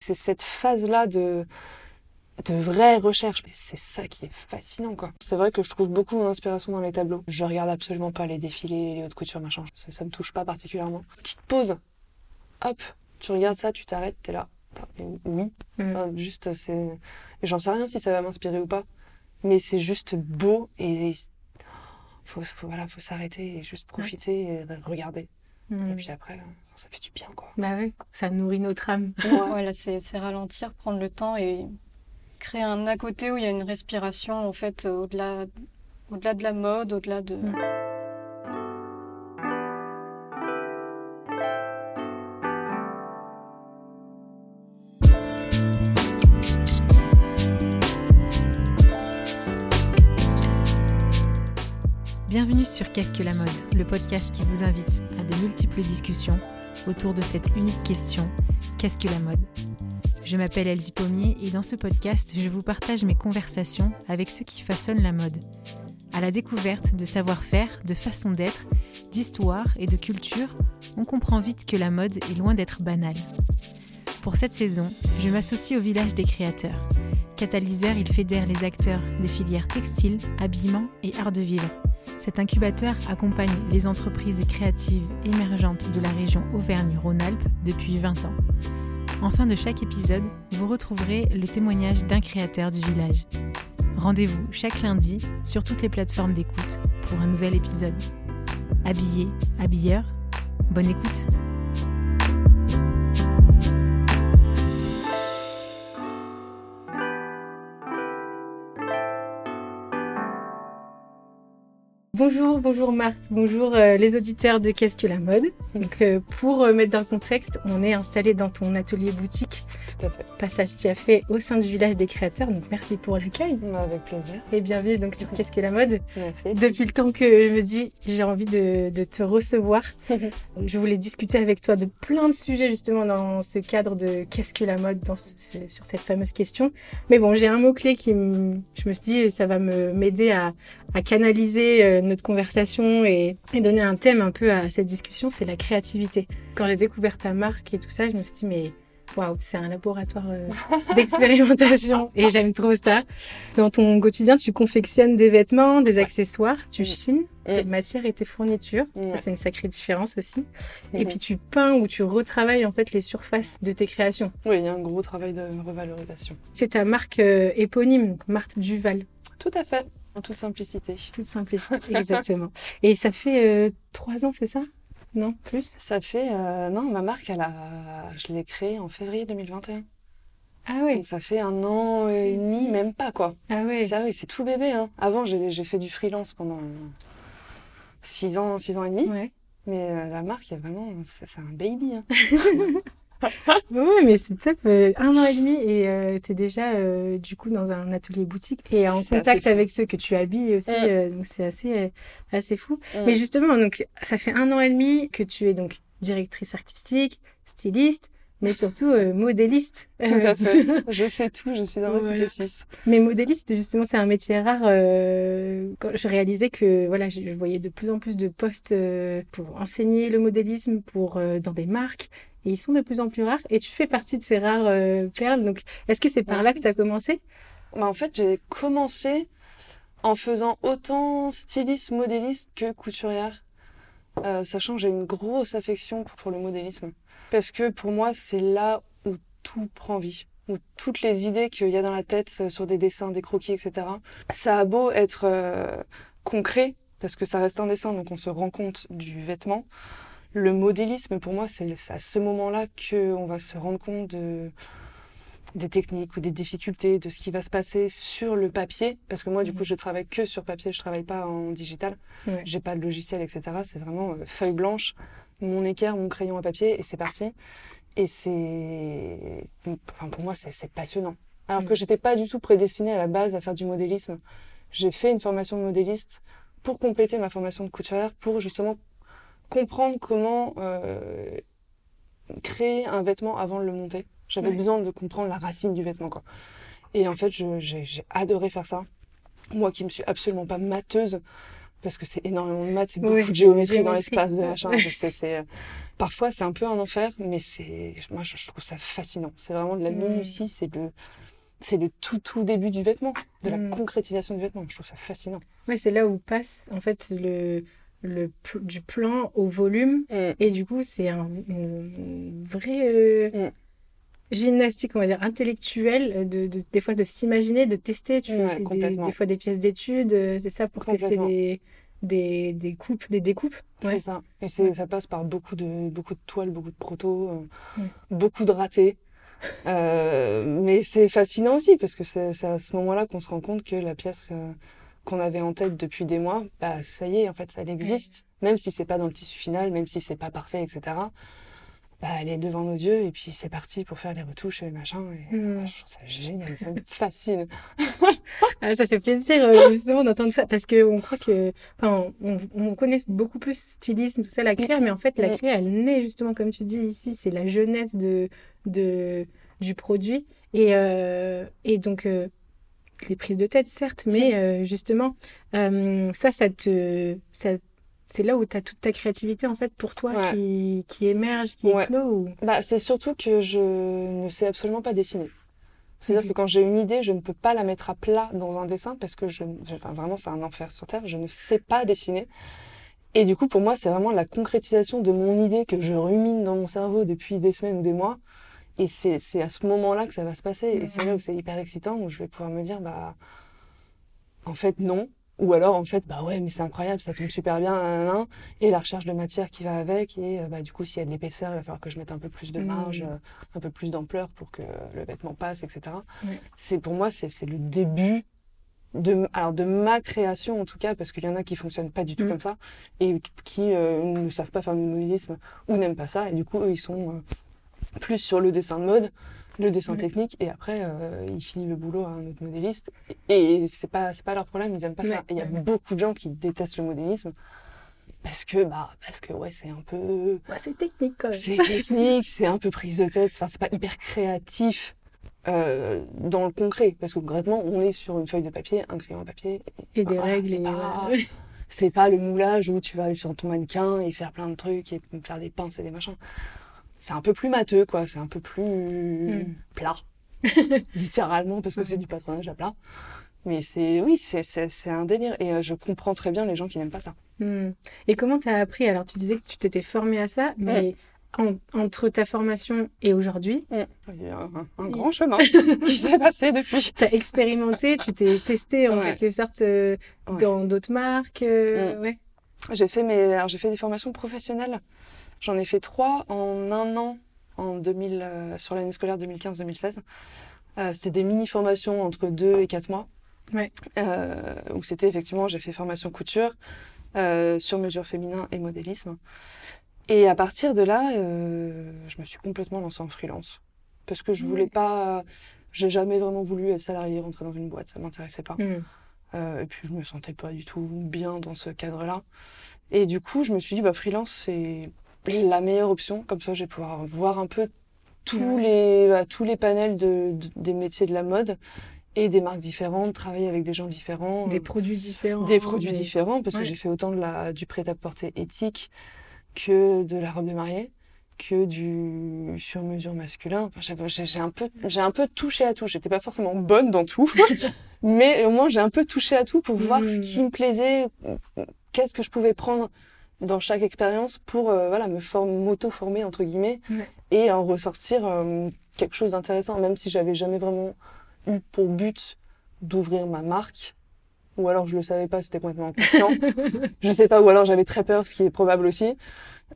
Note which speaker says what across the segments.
Speaker 1: C'est cette phase-là de, de vraie recherche. C'est ça qui est fascinant, quoi. C'est vrai que je trouve beaucoup mon inspiration dans les tableaux. Je regarde absolument pas les défilés, les hautes coutures, machin. Ça, ça me touche pas particulièrement. Petite pause. Hop, tu regardes ça, tu t'arrêtes, t'es là. Oui.
Speaker 2: Mm.
Speaker 1: Enfin, juste, c'est. J'en sais rien si ça va m'inspirer ou pas. Mais c'est juste beau et. Faut, faut, voilà, faut s'arrêter et juste profiter et regarder.
Speaker 2: Mm.
Speaker 1: Et puis après, ça fait du bien, quoi.
Speaker 2: Bah oui, ça nourrit notre âme.
Speaker 3: Voilà, c'est c'est ralentir, prendre le temps et créer un à côté où il y a une respiration, en fait, euh, au-delà au-delà de la mode, au-delà de...
Speaker 2: Mm. Sur Qu'est-ce que la mode, le podcast qui vous invite à de multiples discussions autour de cette unique question qu'est-ce que la mode? Je m'appelle Elsie Pommier et dans ce podcast, je vous partage mes conversations avec ceux qui façonnent la mode. À la découverte de savoir-faire, de façon d'être, d'histoire et de culture, on comprend vite que la mode est loin d'être banale. Pour cette saison, je m'associe au village des créateurs. Catalyseur, il fédère les acteurs des filières textiles, habillement et art de vivre. Cet incubateur accompagne les entreprises créatives émergentes de la région Auvergne-Rhône-Alpes depuis 20 ans. En fin de chaque épisode, vous retrouverez le témoignage d'un créateur du village. Rendez-vous chaque lundi sur toutes les plateformes d'écoute pour un nouvel épisode. Habillé, habilleur, bonne écoute. Bonjour, bonjour Marthe, bonjour euh, les auditeurs de Qu'est-ce que la mode? Euh, pour euh, mettre dans le contexte, on est installé dans ton atelier boutique,
Speaker 1: Tout à fait.
Speaker 2: passage tu as fait au sein du village des créateurs. Donc merci pour l'accueil
Speaker 1: Bah, Avec plaisir.
Speaker 2: et bienvenue donc sur Qu'est-ce que la mode.
Speaker 1: Merci.
Speaker 2: Depuis le temps que je me dis j'ai envie de, de te recevoir, je voulais discuter avec toi de plein de sujets justement dans ce cadre de qu'est-ce que la mode dans ce- sur cette fameuse question. Mais bon, j'ai un mot clé qui me, je me suis dit ça va m'aider à, à canaliser euh, notre conversation et, et donner un thème un peu à cette discussion, c'est la créativité. Quand j'ai découvert ta marque et tout ça, je me suis dit mais waouh, c'est un laboratoire euh, d'expérimentation et j'aime trop ça. Dans ton quotidien, tu confectionnes des vêtements, des accessoires, tu chines tes matières et tes fournitures. Ça, c'est une sacrée différence aussi. Et
Speaker 1: Mhm.
Speaker 2: puis, tu peins ou tu retravailles en fait les surfaces de tes créations.
Speaker 1: Oui, il y a un gros travail de revalorisation.
Speaker 2: C'est ta marque euh, éponyme, donc Marthe Duval.
Speaker 1: Tout à fait. En toute simplicité.
Speaker 2: Toute simplicité, exactement. Et ça fait euh, trois ans, c'est ça? Non Plus
Speaker 1: Ça fait. euh, non, ma marque, elle a, je l'ai créée en février 2021.
Speaker 2: Ah ouais,
Speaker 1: Donc ça fait un an et demi, même pas quoi.
Speaker 2: ah.
Speaker 1: Ça, oui, c'est tout bébé. Hein. Avant, j'ai j'ai fait du freelance pendant six ans, six ans et demi.
Speaker 2: Ouais.
Speaker 1: Mais euh, la marque, il y a vraiment. C'est c'est un baby. Hein.
Speaker 2: Ouais, mais c'est top. euh, un an et demi et euh, t'es déjà euh, du coup dans un atelier boutique et en contact
Speaker 1: fou.
Speaker 2: avec ceux que tu habilles aussi.
Speaker 1: Mm.
Speaker 2: euh, donc c'est assez, assez fou.
Speaker 1: Mm.
Speaker 2: Mais justement, donc ça fait un an et demi que tu es donc directrice artistique, styliste, mais surtout euh, modéliste.
Speaker 1: Tout à fait. je fais tout, je suis un
Speaker 2: Voilà.
Speaker 1: recruteur suisse.
Speaker 2: Mais modéliste, justement, c'est un métier rare. euh, quand je réalisais que voilà, je, voyais de plus en plus de postes euh, pour enseigner le modélisme, pour dans des marques, ils sont de plus en plus rares. Et tu fais partie de ces rares euh, perles. Donc, est-ce que c'est par là que tu as commencé?
Speaker 1: Bah, en fait, j'ai commencé en faisant autant styliste, modéliste que couturière, euh, sachant que j'ai une grosse affection pour, le modélisme. Parce que pour moi, c'est là où tout prend vie, où toutes les idées qu'il y a dans la tête euh, sur des dessins, des croquis, etc. Ça a beau être concret, parce que ça reste un dessin, donc on se rend compte du vêtement. Le modélisme, pour moi, c'est à ce moment-là qu'on va se rendre compte de, des techniques ou des difficultés, de ce qui va se passer sur le papier. Parce que moi, du
Speaker 2: Mhm.
Speaker 1: coup, je travaille que sur papier, je travaille pas en digital.
Speaker 2: Ouais.
Speaker 1: J'ai pas de logiciel, etc. C'est vraiment euh, feuille blanche, mon équerre, mon crayon à papier, et c'est parti. Et c'est. Enfin, pour moi, c'est passionnant. Alors
Speaker 2: Mhm.
Speaker 1: que j'étais pas du tout prédestinée à la base à faire du modélisme. J'ai fait une formation de modéliste pour compléter ma formation de couturière, pour justement comprendre comment euh, créer un vêtement avant de le monter. J'avais
Speaker 2: Ouais.
Speaker 1: besoin de comprendre la racine du vêtement, quoi. Et en fait, j'ai adoré faire ça. Moi qui me suis absolument pas mateuse, parce que c'est énormément de maths, c'est beaucoup
Speaker 2: Oui,
Speaker 1: de géométrie dans l'espace de machin. c'est, euh, parfois, c'est un peu un enfer, mais c'est, moi, je, je trouve ça fascinant. C'est vraiment de la
Speaker 2: Mm.
Speaker 1: minutie, c'est le, c'est le tout, tout début du vêtement, de la
Speaker 2: Mm.
Speaker 1: concrétisation du vêtement. Je trouve ça fascinant.
Speaker 2: Ouais, c'est là où passe en fait le, le du plan au volume. Et du coup, c'est un, une vraie euh,
Speaker 1: Mm.
Speaker 2: gymnastique, on va dire, intellectuelle, de, de- des fois de s'imaginer, de tester. Tu
Speaker 1: Ouais,
Speaker 2: vois, c'est des, des fois des pièces d'études, euh, c'est ça pour tester des, des, des coupes, des découpes.
Speaker 1: C'est ça. Et c'est, ça passe par beaucoup de, beaucoup de toiles, beaucoup de protos, euh,
Speaker 2: Mm.
Speaker 1: beaucoup de ratés. Euh, mais c'est fascinant aussi parce que c'est, c'est à ce moment-là qu'on se rend compte que la pièce euh, qu'on avait en tête depuis des mois, bah ça y est, en fait, elle existe. Même si c'est pas dans le tissu final, même si c'est pas parfait, etc. Bah, elle est devant nos yeux et puis c'est parti pour faire les retouches et les machins. Et,
Speaker 2: Mm.
Speaker 1: bah, je trouve ça génial, ça me fascine.
Speaker 2: Ah, ça fait plaisir euh, justement d'entendre ça parce que on croit que, enfin, on, on connaît beaucoup plus stylisme, tout ça, la créa, mais en fait, la
Speaker 1: Mm.
Speaker 2: créa, elle naît justement comme tu dis ici, c'est la jeunesse de, de du produit et euh, et donc euh, les prises de tête certes, mais euh, justement euh, ça, ça te, ça, c'est là où tu as toute ta créativité en fait pour toi
Speaker 1: Ouais.
Speaker 2: qui, qui émerge, qui
Speaker 1: Ouais.
Speaker 2: éclot. Ou...
Speaker 1: Bah, c'est surtout que je ne sais absolument pas dessiner. C'est-à-dire
Speaker 2: Ok.
Speaker 1: que quand j'ai une idée, je ne peux pas la mettre à plat dans un dessin parce que je, je- enfin, vraiment, c'est un enfer sur Terre. Je ne sais pas dessiner. Et du coup, pour moi, c'est vraiment la concrétisation de mon idée que je rumine dans mon cerveau depuis des semaines ou des mois. Et c'est, c'est à ce moment-là que ça va se passer. Et c'est là où c'est hyper excitant, où je vais pouvoir me dire, bah, en fait, non. Ou alors, en fait, bah ouais, mais c'est incroyable, ça tombe super bien, nanana. et la recherche de matière qui va avec. Et euh, bah, du coup, s'il y a de l'épaisseur, il va falloir que je mette un peu plus de marge,
Speaker 2: Mhm.
Speaker 1: euh, un peu plus d'ampleur pour que le vêtement passe, etc. C'est pour moi, c'est, c'est le début de, alors de ma création en tout cas, parce qu'il y en a qui fonctionnent pas du tout
Speaker 2: Mhm.
Speaker 1: comme ça et qui euh, ne savent pas faire du modélisme ou n'aiment pas ça. Et du coup, eux, ils sont euh, plus sur le dessin de mode, le dessin technique, et après, euh, ils filent le boulot à un autre modéliste. Et, et c'est pas, pas leur problème, ils aiment pas
Speaker 2: Ouais,
Speaker 1: ça. Et il y a beaucoup de gens qui détestent le modélisme parce que, bah, parce que ouais, c'est un peu,
Speaker 2: Ouais, c'est technique quand même.
Speaker 1: c'est technique, c'est un peu prise de tête, enfin, c'est pas hyper créatif. euh, dans le concret, parce que concrètement, on est sur une feuille de papier, un crayon à papier,
Speaker 2: Et des
Speaker 1: Voilà,
Speaker 2: règles.
Speaker 1: c'est
Speaker 2: et,
Speaker 1: pas-
Speaker 2: euh,
Speaker 1: c'est pas le moulage où tu vas aller sur ton mannequin et faire plein de trucs et faire des pinces et des machins. C'est un peu plus matheux, quoi. C'est un peu plus
Speaker 2: Mm.
Speaker 1: plat. Littéralement, parce que c'est du patronage à plat. Mais c'est, oui, c'est, un délire. Et euh, je comprends très bien les gens qui n'aiment pas ça.
Speaker 2: Hmm. Et comment tu as appris? Alors, tu disais que tu t'étais formée à ça, mais en- entre ta formation et aujourd'hui,
Speaker 1: Il y a un, grand chemin qui s'est passé depuis.
Speaker 2: tu as expérimenté, tu t'es testé en
Speaker 1: Ouais.
Speaker 2: quelque sorte euh,
Speaker 1: Ouais.
Speaker 2: dans d'autres marques. euh,
Speaker 1: Mm.
Speaker 2: ouais.
Speaker 1: J'ai fait, mes, j'ai fait des formations professionnelles. J'en ai fait trois en un an en 2000, euh, sur l'année scolaire 2015-2016. Euh, c'était des mini-formations entre deux et quatre mois.
Speaker 2: Ouais.
Speaker 1: Euh, où c'était effectivement, j'ai fait formation couture, euh, sur mesure féminin et modélisme. Et à partir de là, je me suis complètement lancée en freelance. Parce que je
Speaker 2: Ouais.
Speaker 1: voulais pas. J'ai jamais vraiment voulu être salariée, rentrer dans une boîte, ça m'intéressait pas.
Speaker 2: Hmm.
Speaker 1: Euh, et puis je me sentais pas du tout bien dans ce cadre-là. Et du coup, je me suis dit, bah, freelance, c'est la meilleure option. Comme ça, je vais pouvoir voir un peu tous, les, bah, tous les panels de, de- des métiers de la mode et des marques différentes, travailler avec des gens différents.
Speaker 2: Des
Speaker 1: euh,
Speaker 2: produits différents.
Speaker 1: des produits
Speaker 2: mais-
Speaker 1: différents, parce
Speaker 2: Ouais.
Speaker 1: que j'ai fait autant de la, du prêt-à-porter éthique que de la robe de mariée, que du sur-mesure masculin. Enfin, j'ai j'ai un, peu- j'ai un peu touché à tout. J'étais pas forcément bonne dans tout, mais au moins j'ai un peu touché à tout pour voir ce
Speaker 2: Mm.
Speaker 1: qui me plaisait, qu'est-ce que je pouvais prendre dans chaque expérience pour euh, voilà, me form- m'auto-former, entre guillemets,
Speaker 2: Ouais.
Speaker 1: et en ressortir euh, quelque chose d'intéressant, même si j'avais jamais vraiment eu pour but d'ouvrir ma marque. Ou alors je le savais pas, c'était complètement inconscient. je sais pas, ou alors j'avais très peur, ce qui est probable aussi.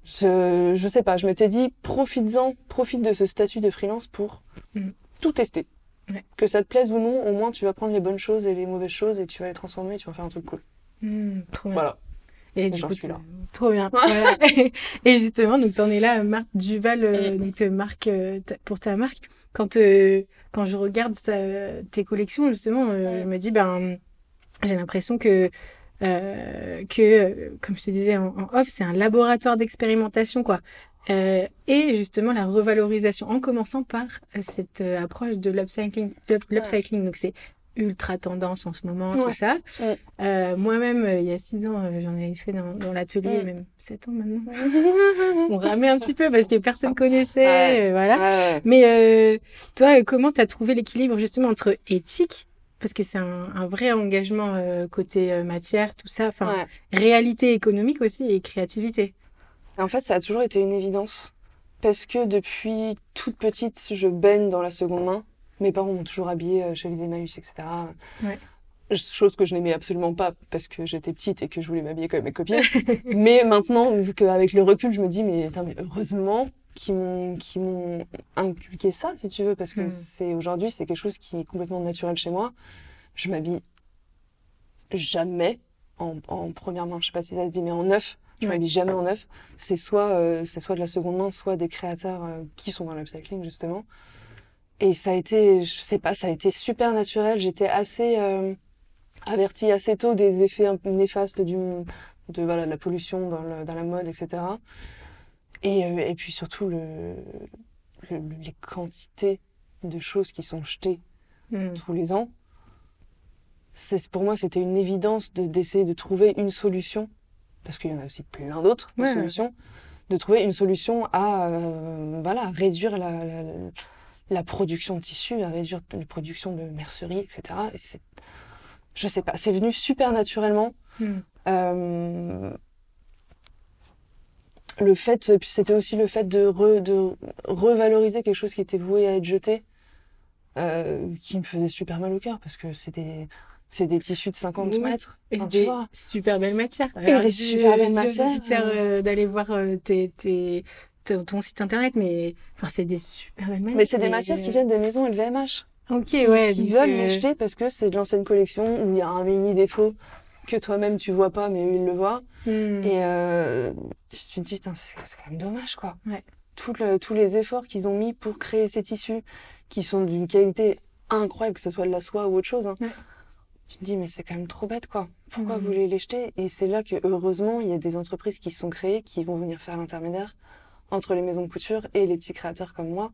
Speaker 1: Je, je sais pas, je m'étais dit, profites-en, profite de ce statut de freelance pour
Speaker 2: Mhm.
Speaker 1: tout tester.
Speaker 2: Ouais.
Speaker 1: Que ça te plaise ou non, au moins tu vas prendre les bonnes choses et les mauvaises choses et tu vas les transformer et tu vas faire un truc cool.
Speaker 2: Trop bien. Et du coup,
Speaker 1: suis là.
Speaker 2: t'es- trop bien. Voilà. et justement, donc t'en es là, Marc Duval, euh, donc euh, marque euh, ta- pour ta marque. Quand euh, quand je regarde ça- tes collections, justement, euh, je me dis ben j'ai l'impression que euh, que euh, comme je te disais en, en off, c'est un laboratoire d'expérimentation quoi. Euh, et justement la revalorisation, en commençant par euh, cette euh, approche de l'upcycling. l'up- L'upcycling, donc c'est ultra tendance en ce moment, tout ça.
Speaker 1: Ouais.
Speaker 2: Euh, Moi-même, euh, il y a six ans, euh, j'en avais fait dans, dans l'atelier, même sept ans maintenant. On ramait un petit peu parce que personne connaissait, voilà. Mais toi, comment tu as trouvé l'équilibre justement entre éthique, parce que c'est un, un vrai engagement côté matière, tout ça, enfin réalité économique aussi et créativité?
Speaker 1: En fait, ça a toujours été une évidence. Parce que depuis toute petite, je baigne dans la seconde main. Mes parents m'ont toujours habillée euh, chez les Emmaüs, etc.
Speaker 2: Ouais.
Speaker 1: Chose que je n'aimais absolument pas parce que j'étais petite et que je voulais m'habiller comme mes copines. mais maintenant, vu qu'avec le recul, je me dis, mais, heureusement qu'ils m'ont, inculqué ça, si tu veux, parce que
Speaker 2: Mm.
Speaker 1: c'est aujourd'hui, c'est quelque chose qui est complètement naturel chez moi. Je m'habille jamais en, en première main, je sais pas si ça se dit, mais en neuf. Je m'habille jamais en neuf. C'est soit, euh, c'est soit de la seconde main, soit des créateurs euh, qui sont dans l'upcycling, justement. Et ça a été, je sais pas, ça a été super naturel. J'étais assez euh, avertie assez tôt des effets néfastes du, de voilà, de la pollution dans, le- dans la mode, etc. Et, euh, et puis surtout le, le- les quantités de choses qui sont jetées
Speaker 2: Mm.
Speaker 1: tous les ans. C'est, pour moi, c'était une évidence de, d'essayer de trouver une solution, parce qu'il y en a aussi plein d'autres de
Speaker 2: Ouais.
Speaker 1: solutions, de trouver une solution à euh, voilà, réduire la, la, la production de tissus, à réduire la production de mercerie, etc. Et c'est, je sais pas, c'est venu super naturellement.
Speaker 2: Mm.
Speaker 1: Euh, le fait, puis c'était aussi le fait de, re- de revaloriser quelque chose qui était voué à être jeté, euh, qui me faisait super mal au cœur parce que c'est des, c'est des tissus de 50
Speaker 2: Oui.
Speaker 1: mètres.
Speaker 2: Et des super belles matières.
Speaker 1: Et des super belles matières.
Speaker 2: matières. d'aller voir euh, tes, tes- ton, ton site internet, mais enfin, c'est des super belles matières.
Speaker 1: Mais c'est des matières qui viennent des maisons LVMH.
Speaker 2: Ok,
Speaker 1: qui,
Speaker 2: ouais.
Speaker 1: qui veulent
Speaker 2: euh,
Speaker 1: les jeter parce que c'est de l'ancienne collection où il y a un mini défaut que toi-même tu vois pas mais eux ils le voient.
Speaker 2: hmm.
Speaker 1: Et euh, tu te dis, c'est quand même dommage, quoi.
Speaker 2: Ouais.
Speaker 1: Tout le- tous les efforts qu'ils ont mis pour créer ces tissus, qui sont d'une qualité incroyable, que ce soit de la soie ou autre chose, hein.
Speaker 2: Ouais.
Speaker 1: tu te dis, mais c'est quand même trop bête, quoi. Pourquoi
Speaker 2: Mhm.
Speaker 1: vous voulez les jeter? Et c'est là que, heureusement, il y a des entreprises qui sont créées, qui vont venir faire l'intermédiaire entre les maisons de couture et les petits créateurs comme moi,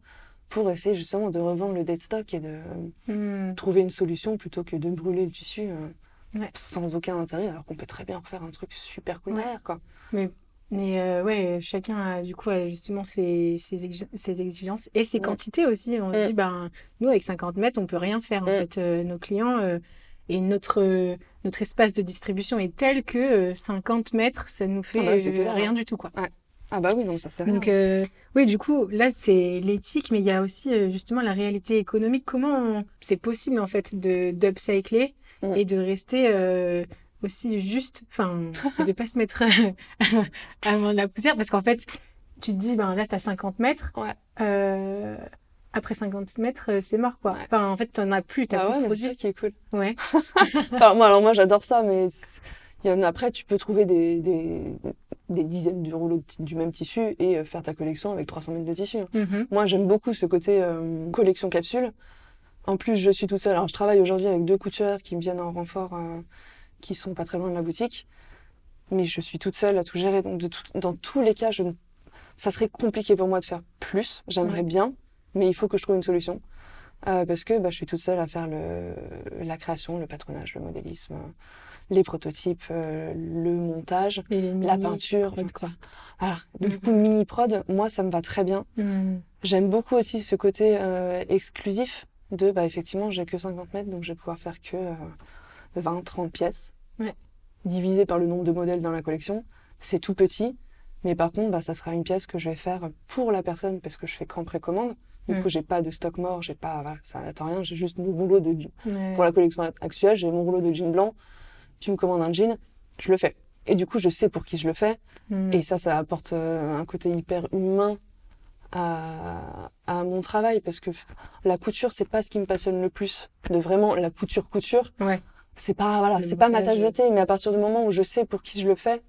Speaker 1: pour essayer justement de revendre le dead stock et de
Speaker 2: Hmm.
Speaker 1: trouver une solution plutôt que de brûler le tissu euh,
Speaker 2: Ouais.
Speaker 1: sans aucun intérêt, alors qu'on peut très bien refaire un truc super cool
Speaker 2: Ouais.
Speaker 1: derrière, quoi.
Speaker 2: Mais euh, ouais, chacun a du coup justement ses, ses, exi- ses exigences et ses quantités aussi. On se
Speaker 1: Mm.
Speaker 2: dit, ben, nous, avec 50 mètres, on peut rien faire. En
Speaker 1: Mm.
Speaker 2: fait, Euh, nos clients et notre, notre espace de distribution est tel que euh, 50 mètres, ça nous fait
Speaker 1: Ah bah
Speaker 2: euh,
Speaker 1: clair,
Speaker 2: rien
Speaker 1: hein.
Speaker 2: du tout. quoi.
Speaker 1: Ah bah oui, donc ça sert à
Speaker 2: Donc, euh, oui, du coup, là, c'est l'éthique, mais il y a aussi euh, justement la réalité économique. Comment on- c'est possible, en fait, de d'upcycler
Speaker 1: Mm.
Speaker 2: et de rester euh, aussi juste, enfin, de pas se mettre à de la poussière, parce qu'en fait, tu te dis, ben là, t'as 50 mètres.
Speaker 1: Ouais.
Speaker 2: euh, après 50 mètres, euh, c'est mort, quoi.
Speaker 1: Ouais.
Speaker 2: Enfin, en fait, t'en as plus, t'as
Speaker 1: Ah
Speaker 2: plus
Speaker 1: ouais, mais c'est ça qui est cool.
Speaker 2: Ouais.
Speaker 1: Enfin, moi, alors moi, j'adore ça, mais il y en a après, tu peux trouver des, des, des dizaines de rouleaux de du même tissu et euh, faire ta collection avec 300 mètres de tissu.
Speaker 2: Mhm.
Speaker 1: Moi, j'aime beaucoup ce côté euh, collection capsule. En plus, je suis toute seule. Alors, je travaille aujourd'hui avec deux couturières qui me viennent en renfort, euh, qui sont pas très loin de la boutique. Mais je suis toute seule à tout gérer. Donc, de tout- dans tous les cas, je ne- ça serait compliqué pour moi de faire plus. J'aimerais bien, mais il faut que je trouve une solution. Euh, parce que bah, je suis toute seule à faire le, la création, le patronage, le modélisme, les prototypes, euh, le montage, la peinture.
Speaker 2: prod,
Speaker 1: enfin,
Speaker 2: quoi.
Speaker 1: Voilà. Du
Speaker 2: Mhm.
Speaker 1: coup, mini prod, moi, ça me va très bien.
Speaker 2: Mhm.
Speaker 1: J'aime beaucoup aussi ce côté euh, exclusif de, bah, effectivement, j'ai que 50 mètres, donc je vais pouvoir faire que euh, 20, 30 pièces.
Speaker 2: Ouais.
Speaker 1: Divisé par le nombre de modèles dans la collection. C'est tout petit, mais par contre, bah, ça sera une pièce que je vais faire pour la personne parce que je fais qu'en précommande. Du
Speaker 2: Mm.
Speaker 1: coup, j'ai pas de stock mort, j'ai pas, voilà, ça n'attend rien, j'ai juste mon rouleau de,
Speaker 2: Ouais.
Speaker 1: pour la collection actuelle, j'ai mon rouleau de jean blanc. Tu me commandes un jean, je le fais. Et du coup, je sais pour qui je le fais.
Speaker 2: Mhm.
Speaker 1: Et ça, ça apporte euh, un côté hyper humain à, à mon travail parce que la couture, c'est pas ce qui me passionne le plus. De vraiment la couture, couture.
Speaker 2: Ouais.
Speaker 1: C'est pas, voilà, c'est pas ma tasse de thé, mais à partir du moment où je sais pour qui je le fais,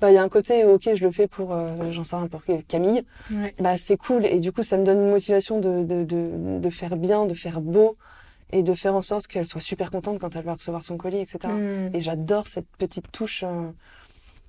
Speaker 1: bah, il y a un côté, ok, je le fais pour, euh, j'en sais rien, pour Camille.
Speaker 2: Ouais.
Speaker 1: Bah, c'est cool. Et du coup, ça me donne une motivation de, de, de, de faire bien, de faire beau et de faire en sorte qu'elle soit super contente quand elle va recevoir son colis, etc.
Speaker 2: Mhm.
Speaker 1: Et j'adore cette petite touche euh,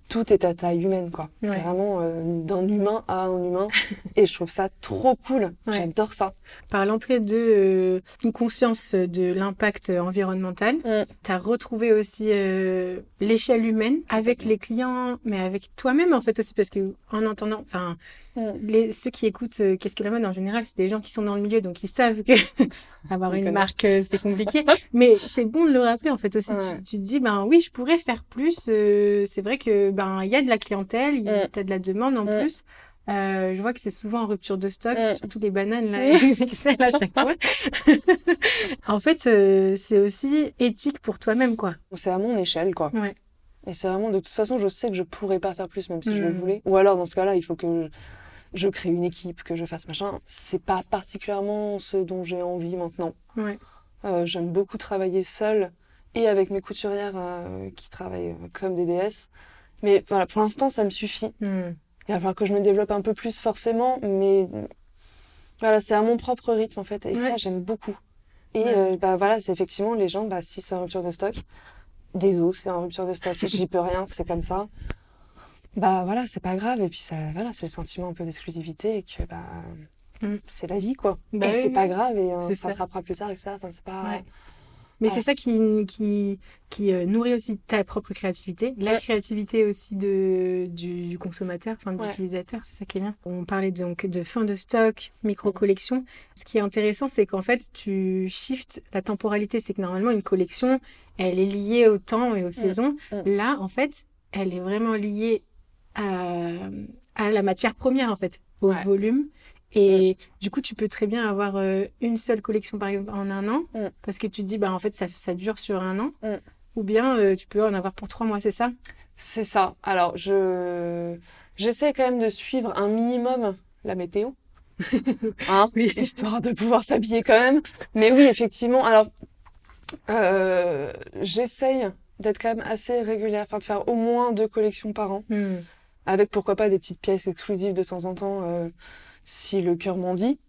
Speaker 1: tout est à taille humaine, quoi.
Speaker 2: Ouais.
Speaker 1: C'est vraiment euh, d'un humain à un humain. et je trouve ça trop cool.
Speaker 2: Ouais.
Speaker 1: J'adore ça.
Speaker 2: Par l'entrée de euh, une conscience de l'impact environnemental,
Speaker 1: Mm.
Speaker 2: tu as retrouvé aussi euh, l'échelle humaine avec les clients, mais avec toi-même en fait aussi, parce que en entendant, enfin,
Speaker 1: Mm.
Speaker 2: ceux qui écoutent euh, Qu'est-ce que la mode en général, c'est des gens qui sont dans le milieu, donc ils savent que avoir
Speaker 1: Ils
Speaker 2: une
Speaker 1: connaissent.
Speaker 2: marque, c'est compliqué. mais c'est bon de le rappeler en fait aussi.
Speaker 1: Ouais.
Speaker 2: Tu, tu te dis, ben oui, je pourrais faire plus. c'est vrai que ben il y a de la clientèle, il y a
Speaker 1: Mm.
Speaker 2: de la demande en
Speaker 1: Mm.
Speaker 2: plus. Euh, je vois que c'est souvent en rupture de stock, surtout les bananes là,
Speaker 1: Mm.
Speaker 2: XXL à chaque fois. en fait, euh, c'est aussi éthique pour toi-même, quoi.
Speaker 1: C'est à mon échelle, quoi.
Speaker 2: Ouais.
Speaker 1: Et c'est vraiment, de toute façon, je sais que je pourrais pas faire plus, même si je le
Speaker 2: Mm.
Speaker 1: voulais. Ou alors, dans ce cas-là, il faut que je crée une équipe, que je fasse machin. C'est pas particulièrement ce dont j'ai envie maintenant.
Speaker 2: Ouais.
Speaker 1: Euh, J'aime beaucoup travailler seule et avec mes couturières qui travaillent comme des déesses. Mais voilà, pour l'instant, ça me suffit.
Speaker 2: Mm.
Speaker 1: Il va falloir que je me développe un peu plus, forcément, mais voilà, c'est à mon propre rythme, en fait. Et
Speaker 2: Ouais.
Speaker 1: ça, j'aime beaucoup. Et
Speaker 2: Ouais.
Speaker 1: euh, bah, voilà, c'est effectivement, les gens, bah, si c'est en rupture de stock, désolé, c'est en rupture de stock, j'y peux rien, c'est comme ça. Bah voilà, c'est pas grave. Et puis, ça, voilà, c'est le sentiment un peu d'exclusivité et que bah,
Speaker 2: Mm.
Speaker 1: c'est la vie, quoi.
Speaker 2: Bah oui,
Speaker 1: c'est
Speaker 2: oui.
Speaker 1: pas grave et euh,
Speaker 2: C'est
Speaker 1: ça rattrapera plus tard et ça. Enfin, c'est pas.
Speaker 2: Ouais. Mais
Speaker 1: Ouais.
Speaker 2: c'est ça qui, qui, qui euh, nourrit aussi ta propre créativité, la
Speaker 1: Ouais.
Speaker 2: créativité aussi de, du, du consommateur, enfin de
Speaker 1: Ouais.
Speaker 2: l'utilisateur, c'est ça qui est bien. On parlait donc de fin de stock, micro-collection. Ce qui est intéressant, c'est qu'en fait, tu shifts la temporalité. C'est que normalement, une collection, elle est liée au temps et aux saisons.
Speaker 1: Mm.
Speaker 2: Là, en fait, elle est vraiment liée à, à la matière première, en fait, au volume. Et du coup, tu peux très bien avoir euh, une seule collection, par exemple, en un an,
Speaker 1: Mm.
Speaker 2: parce que tu te dis, bah, en fait, ça, ça dure sur un an.
Speaker 1: Mm.
Speaker 2: Ou bien, euh, tu peux en avoir pour trois mois, c'est ça?
Speaker 1: C'est ça. Alors, je j'essaie quand même de suivre un minimum la météo. Hein
Speaker 2: Oui.
Speaker 1: Histoire de pouvoir s'habiller quand même. Mais oui, effectivement. Alors, euh, j'essaye d'être quand même assez régulière, enfin de faire au moins deux collections par an,
Speaker 2: Mm.
Speaker 1: avec pourquoi pas des petites pièces exclusives de temps en temps, euh, si le cœur m'en dit.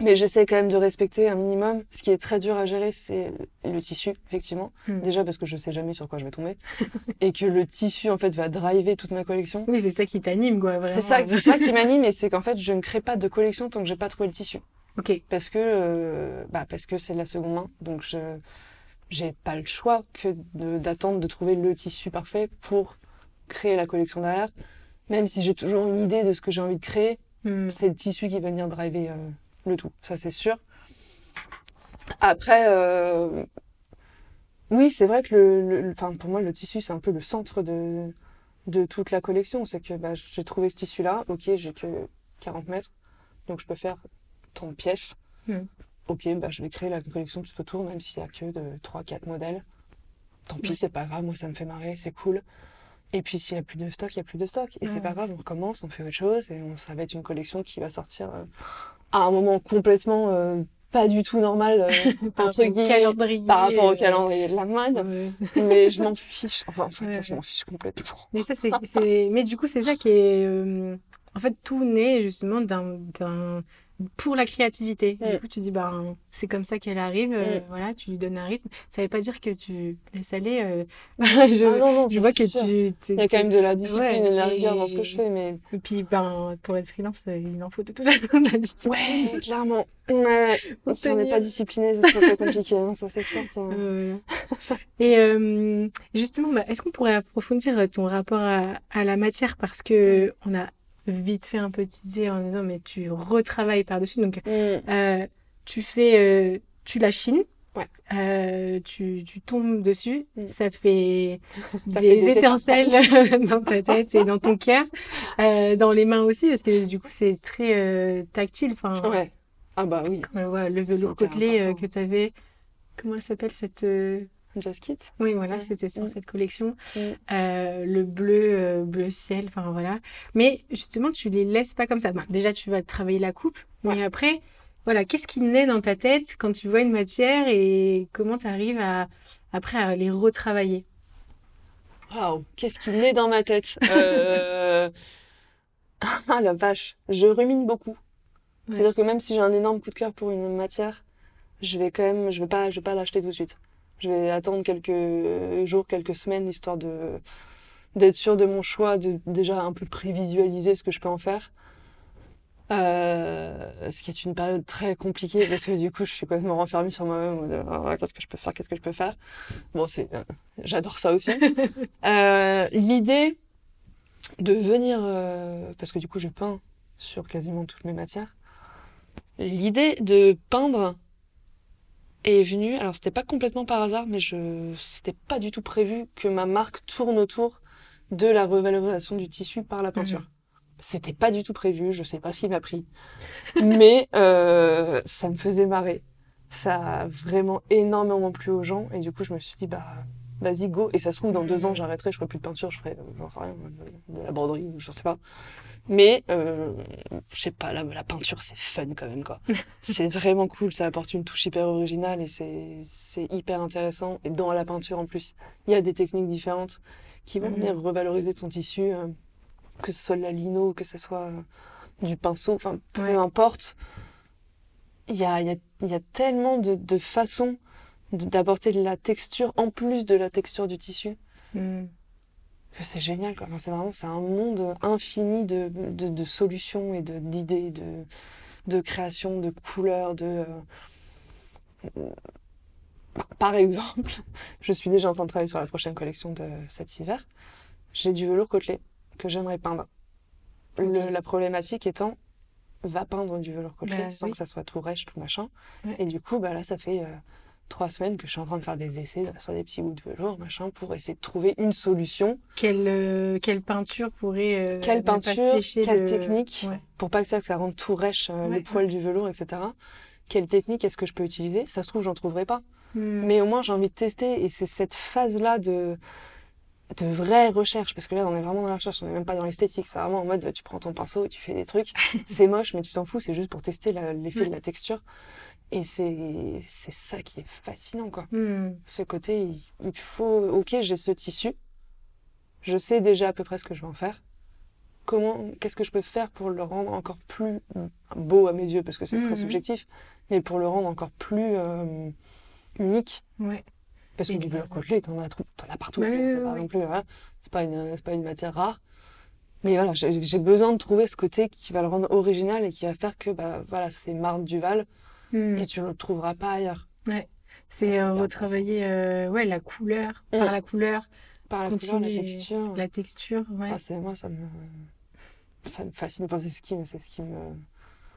Speaker 1: Mais j'essaie quand même de respecter un minimum. Ce qui est très dur à gérer, c'est le tissu, effectivement.
Speaker 2: Mm.
Speaker 1: Déjà parce que je sais jamais sur quoi je vais tomber. et que le tissu, en fait, va driver toute ma collection.
Speaker 2: Oui, c'est ça qui t'anime, quoi. Vraiment.
Speaker 1: C'est ça, ça qui m'anime, et c'est qu'en fait, je ne crée pas de collection tant que j'ai pas trouvé le tissu.
Speaker 2: Ok.
Speaker 1: Parce que, euh, bah, parce que c'est de la seconde main. Donc, je j'ai pas le choix que de- d'attendre de trouver le tissu parfait pour créer la collection derrière. Même si j'ai toujours une idée de ce que j'ai envie de créer,
Speaker 2: Mm.
Speaker 1: c'est le tissu qui va venir driver euh, le tout. Ça, c'est sûr. Après, euh, oui, c'est vrai que le, le- enfin, pour moi, le tissu, c'est un peu le centre de, de toute la collection. C'est que bah, j'ai trouvé ce tissu-là, ok, j'ai que 40 mètres, donc je peux faire tant de pièces.
Speaker 2: Mm.
Speaker 1: Ok, bah, je vais créer la collection tout autour, même s'il n'y a que de 3-4 modèles. Tant pis, c'est pas grave, moi ça me fait marrer, c'est cool. Et puis s'il n'y a plus de stock, il n'y a plus de stock. Et c'est pas grave, on recommence, on fait autre chose. Et on- ça va être une collection qui va sortir euh, à un moment complètement euh, pas du tout normal, euh,
Speaker 2: Par
Speaker 1: entre
Speaker 2: rapport au
Speaker 1: guillemets,
Speaker 2: calendrier.
Speaker 1: par rapport au
Speaker 2: euh,
Speaker 1: calendrier de la mode.
Speaker 2: ouais.
Speaker 1: Mais je m'en fiche. Enfin, en fait,
Speaker 2: Ouais,
Speaker 1: je m'en fiche complètement.
Speaker 2: Mais ça, c'est, c'est... Mais du coup, c'est ça qui est... En fait, tout naît justement d'un... d'un... pour la créativité.
Speaker 1: Mm.
Speaker 2: Du coup, tu dis, ben, c'est comme ça qu'elle arrive, euh,
Speaker 1: Mm.
Speaker 2: voilà, tu lui donnes un rythme. Ça veut pas dire que tu laisses aller. euh, je,
Speaker 1: Ah non, non,
Speaker 2: je vois que
Speaker 1: sûr.
Speaker 2: tu...
Speaker 1: Il y a quand même de la discipline
Speaker 2: Ouais,
Speaker 1: et de la
Speaker 2: et-
Speaker 1: rigueur dans ce que je fais, mais
Speaker 2: Et puis, ben, pour être freelance, euh, il en faut de toute façon de la discipline.
Speaker 1: ouais, clairement. Ouais, si on n'est pas discipliné, c'est très, compliqué. hein, ça, c'est sûr. que-
Speaker 2: Euh, et euh, justement, bah, est-ce qu'on pourrait approfondir euh, ton rapport à, à la matière? Parce que on a vite fait un peu teaser en disant mais tu retravailles par-dessus donc
Speaker 1: Mm.
Speaker 2: euh, tu fais euh, tu la chines
Speaker 1: Ouais.
Speaker 2: euh, tu, tu tombes dessus
Speaker 1: Mm.
Speaker 2: ça fait
Speaker 1: Ça
Speaker 2: des,
Speaker 1: fait des
Speaker 2: étincelles dans ta tête et dans ton cœur euh, dans les mains aussi parce que du coup c'est très euh, tactile enfin
Speaker 1: Ouais. Ah bah oui.
Speaker 2: quand on voit le velours côtelé euh, que tu avais comment elle s'appelle cette euh,
Speaker 1: Just Kit.
Speaker 2: oui, voilà,
Speaker 1: Ouais.
Speaker 2: c'était sur cette collection. Euh, le bleu, euh, bleu ciel, enfin voilà. Mais justement, tu les laisses pas comme ça. Ben, déjà, tu vas travailler la coupe, mais
Speaker 1: Ouais.
Speaker 2: après, voilà, qu'est-ce qui naît dans ta tête quand tu vois une matière et comment tu arrives à, après à les retravailler?
Speaker 1: Waouh, qu'est-ce qui naît dans ma tête? Euh, Ah la vache, je rumine beaucoup.
Speaker 2: Ouais.
Speaker 1: C'est-à-dire que même si j'ai un énorme coup de cœur pour une matière, je vais quand même, je vais pas, je vais pas l'acheter tout de suite. Je vais attendre quelques jours, quelques semaines, histoire de d'être sûr de mon choix, de déjà un peu prévisualiser ce que je peux en faire. Euh, ce qui est une période très compliquée parce que du coup je suis complètement renfermée sur moi-même. Ah, qu'est-ce que je peux faire Qu'est-ce que je peux faire? Bon, c'est, euh, j'adore ça aussi. euh, l'idée de venir, parce que du coup je peins sur quasiment toutes mes matières, l'idée de peindre est venue. Alors c'était pas complètement par hasard, mais je, c'était pas du tout prévu que ma marque tourne autour de la revalorisation du tissu par la peinture.
Speaker 2: Mhm.
Speaker 1: C'était pas du tout prévu, je sais pas ce qui m'a pris. Mais euh, ça me faisait marrer. Ça a vraiment énormément plu aux gens. Et du coup, je me suis dit, bah, vas-y, go. Et ça se trouve, dans deux ans, j'arrêterai, je ferai plus de peinture, je ferai, euh, j'en sais rien, de, de la broderie, ou je sais pas. Mais, euh, je sais pas, la, la peinture, c'est fun quand même, quoi. c'est vraiment cool, ça apporte une touche hyper originale et c'est hyper intéressant. Et dans la peinture, en plus, il y a des techniques différentes qui vont
Speaker 2: Mhm.
Speaker 1: venir revaloriser ton tissu. euh, que ce soit de la lino, que ce soit euh, du pinceau, enfin peu
Speaker 2: Ouais.
Speaker 1: importe. Il y a, y, a, y a tellement de, de façons de- d'apporter de la texture en plus de la texture du tissu
Speaker 2: Mm.
Speaker 1: C'est génial. Quoi. Enfin, c'est vraiment c'est un monde infini de, de, de solutions et de- d'idées, de, de création, de couleurs, de... euh, Par exemple, je suis déjà en train de travailler sur la prochaine collection de cet hiver. J'ai du velours côtelé que j'aimerais peindre. Le- la problématique étant, va peindre du velours côtelé
Speaker 2: Bah,
Speaker 1: sans
Speaker 2: oui.
Speaker 1: que ça soit tout rêche, tout machin.
Speaker 2: Ouais.
Speaker 1: Et du coup, bah, là, ça fait euh, trois semaines que je suis en train de faire des essais sur des petits bouts de velours, machin, pour essayer de trouver une solution.
Speaker 2: Quelle, euh, quelle peinture pourrait euh,
Speaker 1: Quelle
Speaker 2: pas
Speaker 1: peinture,
Speaker 2: sécher
Speaker 1: quelle
Speaker 2: le-
Speaker 1: technique,
Speaker 2: Ouais.
Speaker 1: pour pas que ça, que ça rende tout rêche, euh,
Speaker 2: Ouais,
Speaker 1: le poil du velours, etc. Quelle technique est-ce que je peux utiliser? Ça se trouve, j'en trouverai pas.
Speaker 2: Mm.
Speaker 1: Mais au moins, j'ai envie de tester. Et c'est cette phase-là de, de vraie recherche. Parce que là, on est vraiment dans la recherche. On n'est même pas dans l'esthétique. C'est vraiment en mode, tu prends ton pinceau et tu fais des trucs. c'est moche, mais tu t'en fous. C'est juste pour tester l'effet de la texture. Et c'est ça qui est fascinant, quoi.
Speaker 2: Mm.
Speaker 1: Ce côté, il, il faut... Ok, j'ai ce tissu. Je sais déjà à peu près ce que je vais en faire. Comment, qu'est-ce que je peux faire pour le rendre encore plus beau à mes yeux, parce que c'est très
Speaker 2: Mhm.
Speaker 1: subjectif, mais pour le rendre encore plus euh, unique.
Speaker 2: Ouais.
Speaker 1: Parce que du
Speaker 2: coup-
Speaker 1: côtelé, t'en as, t'en as partout.
Speaker 2: Bah
Speaker 1: c'est
Speaker 2: oui,
Speaker 1: pas
Speaker 2: oui.
Speaker 1: non plus, voilà. C'est pas une, pas une matière rare. Mais voilà, j'ai j'ai besoin de trouver ce côté qui va le rendre original et qui va faire que, bah, voilà, c'est Marthe Duval
Speaker 2: Mm.
Speaker 1: et tu ne le trouveras pas ailleurs.
Speaker 2: C'est
Speaker 1: c'est
Speaker 2: euh, retravailler euh, ouais, la couleur,
Speaker 1: Mm.
Speaker 2: par la couleur,
Speaker 1: Par la couleur, la texture.
Speaker 2: la texture. Ouais.
Speaker 1: Ah, c'est moi, ça me, ça me fascine. Enfin, c'est ce qui, me- c'est ce qui me,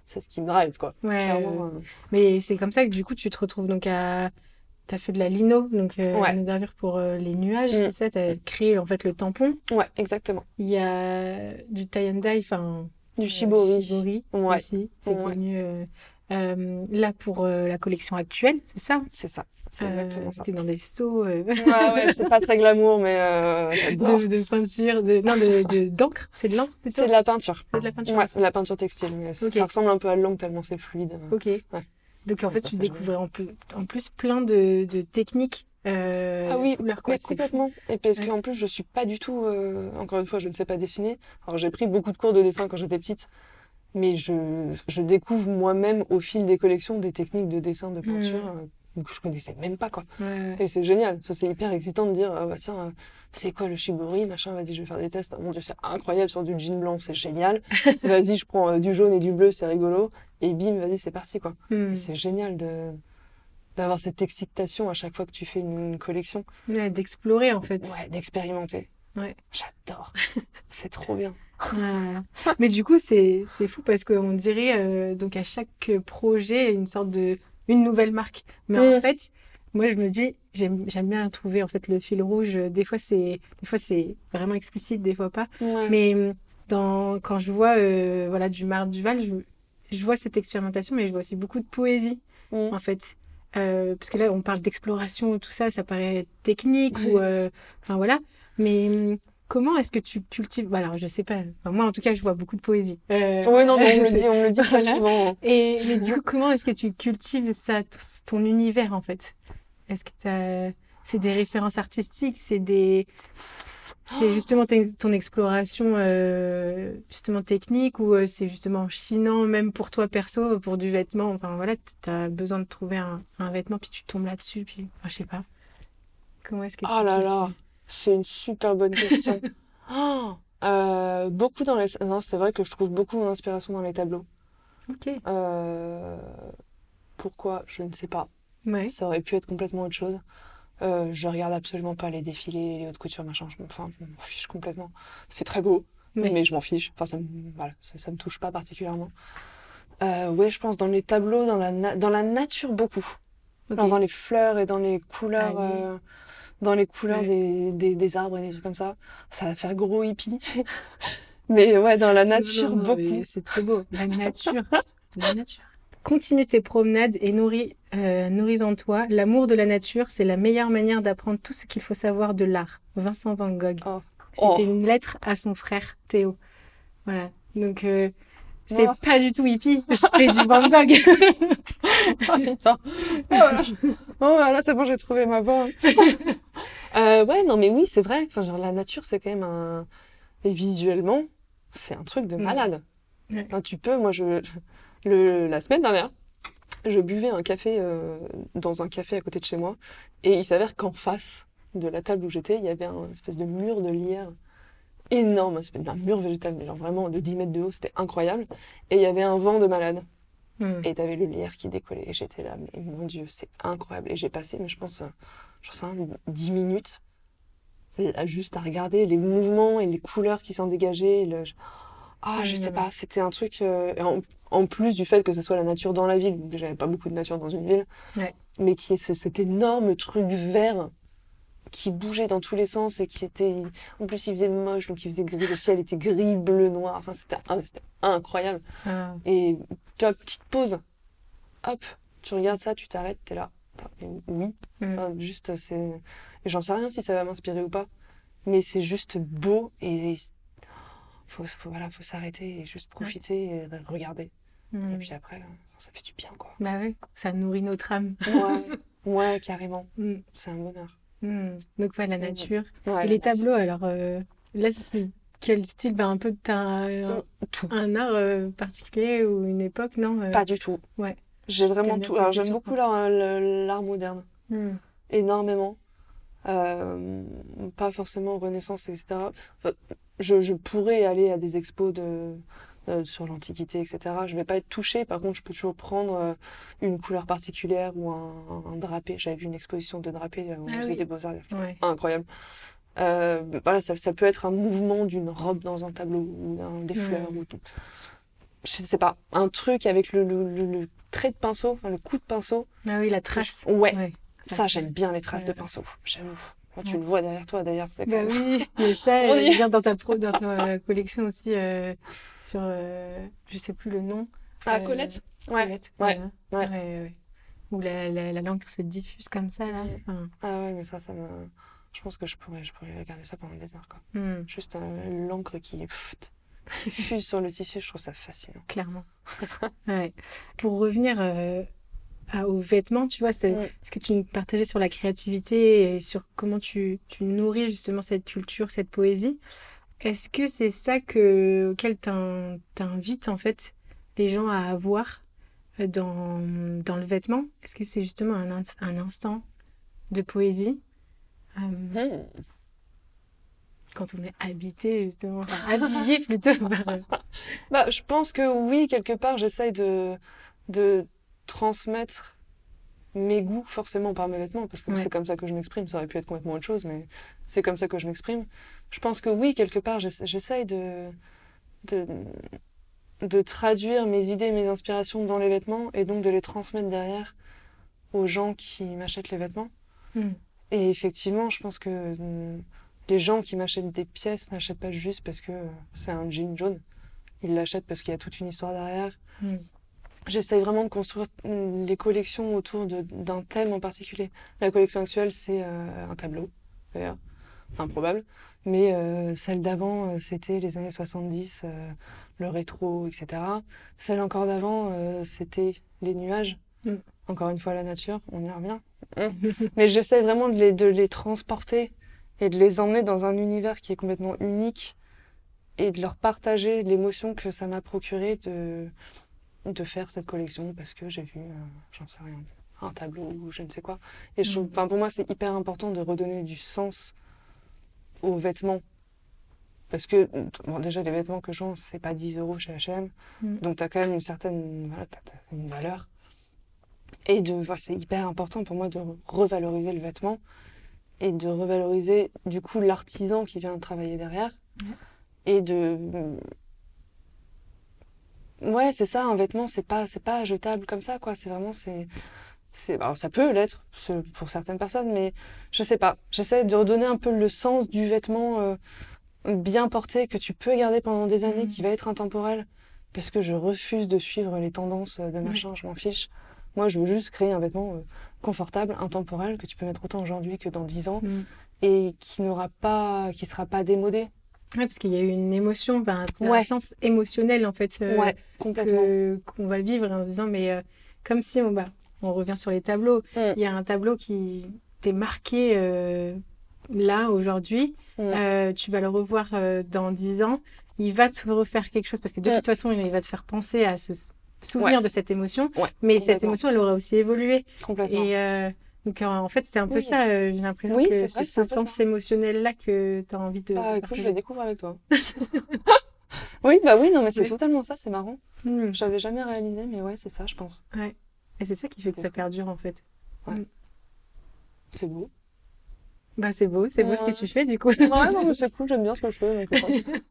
Speaker 1: c'est ce qui me drive, quoi.
Speaker 2: Ouais,
Speaker 1: Clairement,
Speaker 2: euh,
Speaker 1: euh,
Speaker 2: Mais c'est comme ça que du coup, tu te retrouves donc à. T'as fait de la lino, donc euh,
Speaker 1: Ouais.
Speaker 2: une gravure pour euh, les nuages,
Speaker 1: Mm.
Speaker 2: c'est ça? T'as créé en fait le tampon.
Speaker 1: ouais, exactement.
Speaker 2: Il y a du tie and dye, enfin.
Speaker 1: Du
Speaker 2: euh,
Speaker 1: shibori.
Speaker 2: shibori
Speaker 1: Ouais,
Speaker 2: aussi, c'est
Speaker 1: Ouais.
Speaker 2: connu. Euh, là pour euh, la collection actuelle, c'est ça?
Speaker 1: C'est ça. C'est
Speaker 2: Euh,
Speaker 1: exactement ça.
Speaker 2: T'es dans des seaux
Speaker 1: Ouais, ouais, c'est pas très glamour, mais euh, j'adore.
Speaker 2: de, de peinture, de non de de- d'encre, c'est de l'encre plutôt?
Speaker 1: C'est de la peinture.
Speaker 2: C'est de la peinture.
Speaker 1: Ouais, c'est de la peinture textile, mais ça ressemble un peu à l'encre tellement c'est fluide.
Speaker 2: Ok. Donc en fait,
Speaker 1: Ça,
Speaker 2: tu découvrais en plus, en plus plein de, de techniques. Euh,
Speaker 1: Ah oui,
Speaker 2: couleurs.
Speaker 1: Mais complètement. Et parce
Speaker 2: Ouais.
Speaker 1: qu'en plus, je suis pas du tout. euh, Encore une fois, je ne sais pas dessiner. Alors, j'ai pris beaucoup de cours de dessin quand j'étais petite. Mais je, je découvre moi-même au fil des collections des techniques de dessin, de peinture euh, que je connaissais même pas, quoi. Et c'est génial. Ça, c'est hyper excitant de dire, ah, bah, tiens, euh, c'est quoi le shibori, machin, vas-y, je vais faire des tests. Oh, mon dieu, c'est incroyable sur du jean blanc, c'est génial. vas-y, je prends euh, du jaune et du bleu, c'est rigolo. Et bim, vas-y, c'est parti, quoi. Et c'est génial de d'avoir cette excitation à chaque fois que tu fais une, une collection.
Speaker 2: Ouais, d'explorer en fait.
Speaker 1: Ouais, d'expérimenter.
Speaker 2: Ouais.
Speaker 1: J'adore. c'est trop bien.
Speaker 2: Mais du coup, c'est c'est fou parce qu'on dirait euh, donc à chaque projet une sorte de une nouvelle marque. Mais en
Speaker 1: Mm.
Speaker 2: fait, moi je me dis j'aime j'aime bien trouver en fait le fil rouge. Des fois c'est des fois c'est vraiment explicite, des fois pas.
Speaker 1: Ouais.
Speaker 2: Mais hum, dans, quand je vois euh, voilà, du Marc Duval, je, je vois cette expérimentation, mais je vois aussi beaucoup de poésie,
Speaker 1: Mm.
Speaker 2: en fait. Euh, parce que là, on parle d'exploration, tout ça, ça paraît technique, ou. euh, Enfin, voilà. Mais comment est-ce que tu cultives. Voilà, alors, je sais pas. Enfin, moi, en tout cas, je vois beaucoup de poésie. Euh,
Speaker 1: Oui, non, mais on me le dit, on me le dit très
Speaker 2: Voilà.
Speaker 1: souvent.
Speaker 2: Et, mais du coup, comment est-ce que tu cultives ça, ton univers, en fait? Est-ce que t'as- c'est des références artistiques C'est des. C'est justement ton exploration euh, justement technique ou euh, c'est justement chinant même pour toi perso pour du vêtement? Enfin voilà tu as besoin de trouver un, un vêtement puis tu tombes là-dessus puis enfin, je sais pas comment est-ce que tu
Speaker 1: Oh là là,
Speaker 2: cultives?
Speaker 1: C'est une super bonne question. Oh Euh, beaucoup dans les... Non, c'est vrai que je trouve beaucoup mon inspiration dans les tableaux.
Speaker 2: Ok.
Speaker 1: Euh, Pourquoi? Je ne sais pas.
Speaker 2: Ouais.
Speaker 1: Ça aurait pu être complètement autre chose. Euh, je regarde absolument pas les défilés, les hautes couture, machin. Je m'en enfin, je m'en fiche complètement. C'est très beau,
Speaker 2: Ouais.
Speaker 1: mais je m'en fiche. Enfin, ça me, voilà, ça, ça me touche pas particulièrement. Euh, ouais, je pense dans les tableaux, dans la, na- dans la nature beaucoup. Dans les fleurs et dans les couleurs,
Speaker 2: Ah oui.
Speaker 1: Dans les couleurs
Speaker 2: Ouais.
Speaker 1: des, des, des arbres et des trucs comme ça. Ça va faire gros hippie. mais ouais, dans la nature
Speaker 2: Non, non,
Speaker 1: beaucoup.
Speaker 2: C'est trop beau. La nature. la nature. Continue tes promenades et nourris, euh, nourris en toi. L'amour de la nature, c'est la meilleure manière d'apprendre tout ce qu'il faut savoir de l'art. Vincent Van Gogh.
Speaker 1: Oh.
Speaker 2: C'était
Speaker 1: Oh.
Speaker 2: une lettre à son frère Théo. Voilà. Donc, euh, c'est
Speaker 1: Oh.
Speaker 2: pas du tout hippie, c'est du Van Gogh.
Speaker 1: Oh putain. Oh, voilà. Oh, voilà, c'est bon, j'ai trouvé ma voix. Euh, ouais, non, mais oui, c'est vrai. Enfin, genre, la nature, c'est quand même un. Et visuellement, c'est un truc de
Speaker 2: Mm.
Speaker 1: malade. Enfin, tu peux, moi, je. Le... La semaine dernière, je buvais un café euh, dans un café à côté de chez moi. Et il s'avère qu'en face de la table où j'étais, il y avait un espèce de mur de lierre énorme, un mur végétal, mais genre vraiment de 10 mètres de haut, c'était incroyable. Et il y avait un vent de malade.
Speaker 2: Hmm.
Speaker 1: Et t'avais le lierre qui décollait. Et j'étais là, mais mon Dieu, c'est incroyable. Et j'ai passé, mais je pense, euh, je sais pas, 10 minutes là, juste à regarder les mouvements et les couleurs qui s'en dégageaient. et le- Ah, je
Speaker 2: ouais,
Speaker 1: sais pas, c'était un truc. euh, en, en plus du fait que ce soit la nature dans la ville, avait pas beaucoup de nature dans une ville,
Speaker 2: Ouais.
Speaker 1: mais qui est ce- cet énorme truc vert qui bougeait dans tous les sens et qui était. En plus, il faisait moche, donc il faisait gris. Le ciel était gris, bleu, noir. Enfin, c'était ah, c'était incroyable.
Speaker 2: Ah.
Speaker 1: Et tu vois, petite pause. Hop, tu regardes ça, tu t'arrêtes, t'es là. Oui,
Speaker 2: Mm.
Speaker 1: Enfin, juste, c'est. et J'en sais rien si ça va m'inspirer ou pas, mais c'est juste beau et faut, faut, voilà, faut s'arrêter et juste profiter et re- regarder. Et
Speaker 2: Hmm.
Speaker 1: puis après, euh, ça fait du bien, quoi.
Speaker 2: Bah ouais, ça nourrit notre âme.
Speaker 1: Ouais, ouais, carrément.
Speaker 2: Hmm.
Speaker 1: C'est un bonheur.
Speaker 2: Donc, ouais, la nature.
Speaker 1: Ouais,
Speaker 2: Et les
Speaker 1: nature.
Speaker 2: tableaux, alors, euh, là, c'est quel style? Bah, Un peu, t'as un,
Speaker 1: Euh,
Speaker 2: un art euh, particulier ou une époque, non euh,
Speaker 1: Pas du tout.
Speaker 2: Ouais.
Speaker 1: J'ai vraiment tout. Alors, j'aime beaucoup l'art moderne.
Speaker 2: hmm.
Speaker 1: énormément. Euh, pas forcément Renaissance, etc. Enfin, je, je pourrais aller à des expos de, sur l'Antiquité, etc. Je vais pas être touchée. Par contre, je peux toujours prendre euh, une couleur particulière ou un, un drapé. J'avais vu une exposition de drapé euh, au
Speaker 2: Ah
Speaker 1: musée
Speaker 2: oui.
Speaker 1: des Beaux-Arts.
Speaker 2: Ouais.
Speaker 1: Incroyable. Euh, voilà, ça, ça peut être un mouvement d'une robe dans un tableau ou des
Speaker 2: Mm.
Speaker 1: fleurs. Ou tout. Je sais pas, un truc avec le, le, le- le trait de pinceau, enfin, le coup de pinceau.
Speaker 2: Ah oui, la trace.
Speaker 1: Ouais, ça,
Speaker 2: Ça,
Speaker 1: j'aime bien les traces
Speaker 2: ouais,
Speaker 1: de pinceau, j'avoue. Tu
Speaker 2: Ouais.
Speaker 1: le vois derrière toi, d'ailleurs, c'est
Speaker 2: Bah
Speaker 1: même-
Speaker 2: oui, mais ça,
Speaker 1: On est.
Speaker 2: vient dans ta, pro, dans ta collection aussi, euh, sur, euh, je sais plus le nom.
Speaker 1: Ah,
Speaker 2: Euh,
Speaker 1: Colette Ouais.
Speaker 2: Colette,
Speaker 1: ouais, ouais.
Speaker 2: Où la, la, la langue se diffuse comme ça, là. Enfin,
Speaker 1: Ah ouais, mais ça, ça me. Je pense que je pourrais, je pourrais regarder ça pendant des heures, quoi.
Speaker 2: hmm,
Speaker 1: Juste euh, l'encre qui, qui fuse sur le tissu, je trouve ça fascinant.
Speaker 2: clairement. ouais. Pour revenir euh, à- aux vêtements, tu vois, c'est
Speaker 1: Mm.
Speaker 2: ce que tu nous partageais sur la créativité et sur comment tu, tu nourris justement cette culture, cette poésie. Est-ce que c'est ça que, auquel t'in- t'invites en fait les gens à avoir euh, dans, dans le vêtement? Est-ce que c'est justement un instant de poésie? Euh,
Speaker 1: Hmm.
Speaker 2: Quand on est habité justement, enfin habillé plutôt
Speaker 1: Bah, je pense que oui, quelque part, j'essaye de, de transmettre mes goûts forcément par mes vêtements, parce que
Speaker 2: Ouais.
Speaker 1: c'est comme ça que je m'exprime. Ça aurait pu être complètement autre chose, mais c'est comme ça que je m'exprime. Je pense que oui, quelque part, j'essa- j'essaye de, de, de traduire mes idées, mes inspirations dans les vêtements, et donc de les transmettre derrière aux gens qui m'achètent les vêtements.
Speaker 2: Hmm.
Speaker 1: Et effectivement, je pense que hum, les gens qui m'achètent des pièces n'achètent pas juste parce que c'est un jean jaune. Ils l'achètent parce qu'il y a toute une histoire derrière.
Speaker 2: Hmm.
Speaker 1: J'essaye vraiment de construire hum, les collections autour d'un thème en particulier. La collection actuelle, c'est euh, un tableau, d'ailleurs, improbable. Mais euh, celle d'avant, euh, c'était les années 70, euh, le rétro, etc. Celle encore d'avant, c'était les nuages.
Speaker 2: Mm.
Speaker 1: Encore une fois, la nature, on y revient. Mais j'essaie vraiment de les, de les transporter et de les emmener dans un univers qui est complètement unique et de leur partager l'émotion que ça m'a procuré de, de faire cette collection parce que j'ai vu, euh, j'en sais rien, un tableau ou je ne sais quoi. Et je
Speaker 2: Mm.
Speaker 1: pour moi, c'est hyper important de redonner du sens aux vêtements Parce que, bon, déjà, les vêtements que je vends, c'est pas 10 euros chez H&M.
Speaker 2: Mm.
Speaker 1: Donc, tu as quand même une certaine voilà, t'as une valeur. Et de, voilà, c'est hyper important pour moi de revaloriser le vêtement et de revaloriser, du coup, l'artisan qui vient travailler derrière.
Speaker 2: Ouais.
Speaker 1: Et de. Ouais, c'est ça, un vêtement, c'est pas, c'est pas jetable comme ça, quoi. C'est vraiment, c'est. c'est alors, ça peut l'être pour certaines personnes, mais je sais pas. J'essaie de redonner un peu le sens du vêtement euh, bien porté que tu peux garder pendant des années,
Speaker 2: Mhm.
Speaker 1: qui va être intemporel, parce que je refuse de suivre les tendances de machin, je m'en fiche. Moi, je veux juste créer un vêtement euh, confortable, intemporel, que tu peux mettre autant aujourd'hui que dans 10 ans,
Speaker 2: Mm.
Speaker 1: et qui n'aura pas, qui sera pas démodé.
Speaker 2: Ouais, parce qu'il y a eu une émotion, ben,
Speaker 1: Ouais.
Speaker 2: un sens émotionnel en fait euh,
Speaker 1: ouais, complètement.
Speaker 2: qu'on va vivre en se disant, mais euh, comme si on, bah, on revient sur les tableaux,
Speaker 1: Mm.
Speaker 2: il y a un tableau qui t'est marqué euh, là aujourd'hui,
Speaker 1: Mm.
Speaker 2: Tu vas le revoir dans 10 ans, il va te refaire quelque chose parce que de toute façon, il va te faire penser à se souvenir de cette émotion,
Speaker 1: Ouais,
Speaker 2: mais cette émotion, elle aura aussi évolué.
Speaker 1: Complètement.
Speaker 2: Et euh, donc, en fait, c'est un peu
Speaker 1: Oui.
Speaker 2: ça, euh, j'ai l'impression
Speaker 1: Oui,
Speaker 2: que
Speaker 1: c'est
Speaker 2: ce sens émotionnel-là que tu as envie de.
Speaker 1: Bah, écoute, je le découvre avec toi. oui, bah oui, non, mais c'est totalement ça, c'est marrant.
Speaker 2: Mm.
Speaker 1: J'avais jamais réalisé, mais ouais, c'est ça, je pense.
Speaker 2: Et c'est ça qui fait que ça perdure, en fait.
Speaker 1: C'est beau.
Speaker 2: Bah, c'est beau, c'est beau ce
Speaker 1: Ouais.
Speaker 2: que tu fais, du coup.
Speaker 1: ouais, non, mais c'est cool, j'aime bien ce que je fais. donc,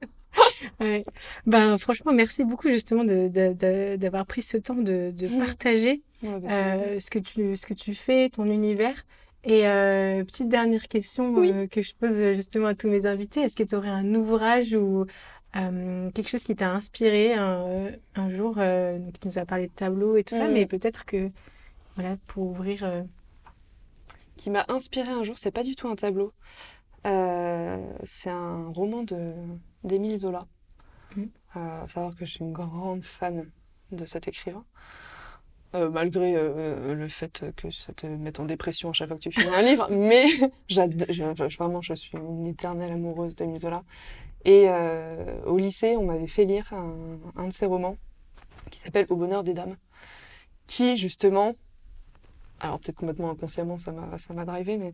Speaker 2: Ouais. Ben, franchement, merci beaucoup, justement, de- de- de- d'avoir pris ce temps de, de
Speaker 1: Mm.
Speaker 2: partager
Speaker 1: ouais,
Speaker 2: euh, ce, que tu, ce que tu fais, ton univers. Et euh, petite dernière question
Speaker 1: Oui.
Speaker 2: euh, que je pose justement à tous mes invités. Est-ce que tu aurais un ouvrage ou quelque chose qui t'a inspiré un, un jour Tu nous as parlé de tableau et tout ça,
Speaker 1: Mm.
Speaker 2: mais peut-être que, voilà, pour ouvrir...
Speaker 1: Qui m'a inspiré un jour, c'est pas du tout un tableau. C'est un roman de d'Émile Zola. Euh, à savoir que je suis une grande fan de cet écrivain. Euh, malgré euh, le fait que ça te mette en dépression à chaque fois que tu finis un livre, mais je- vraiment, je suis une éternelle amoureuse d'Émile Zola. Et euh, au lycée, on m'avait fait lire un, un de ses romans qui s'appelle Au bonheur des dames, qui justement, alors peut-être complètement inconsciemment, ça m'a ça m'a drivé, mais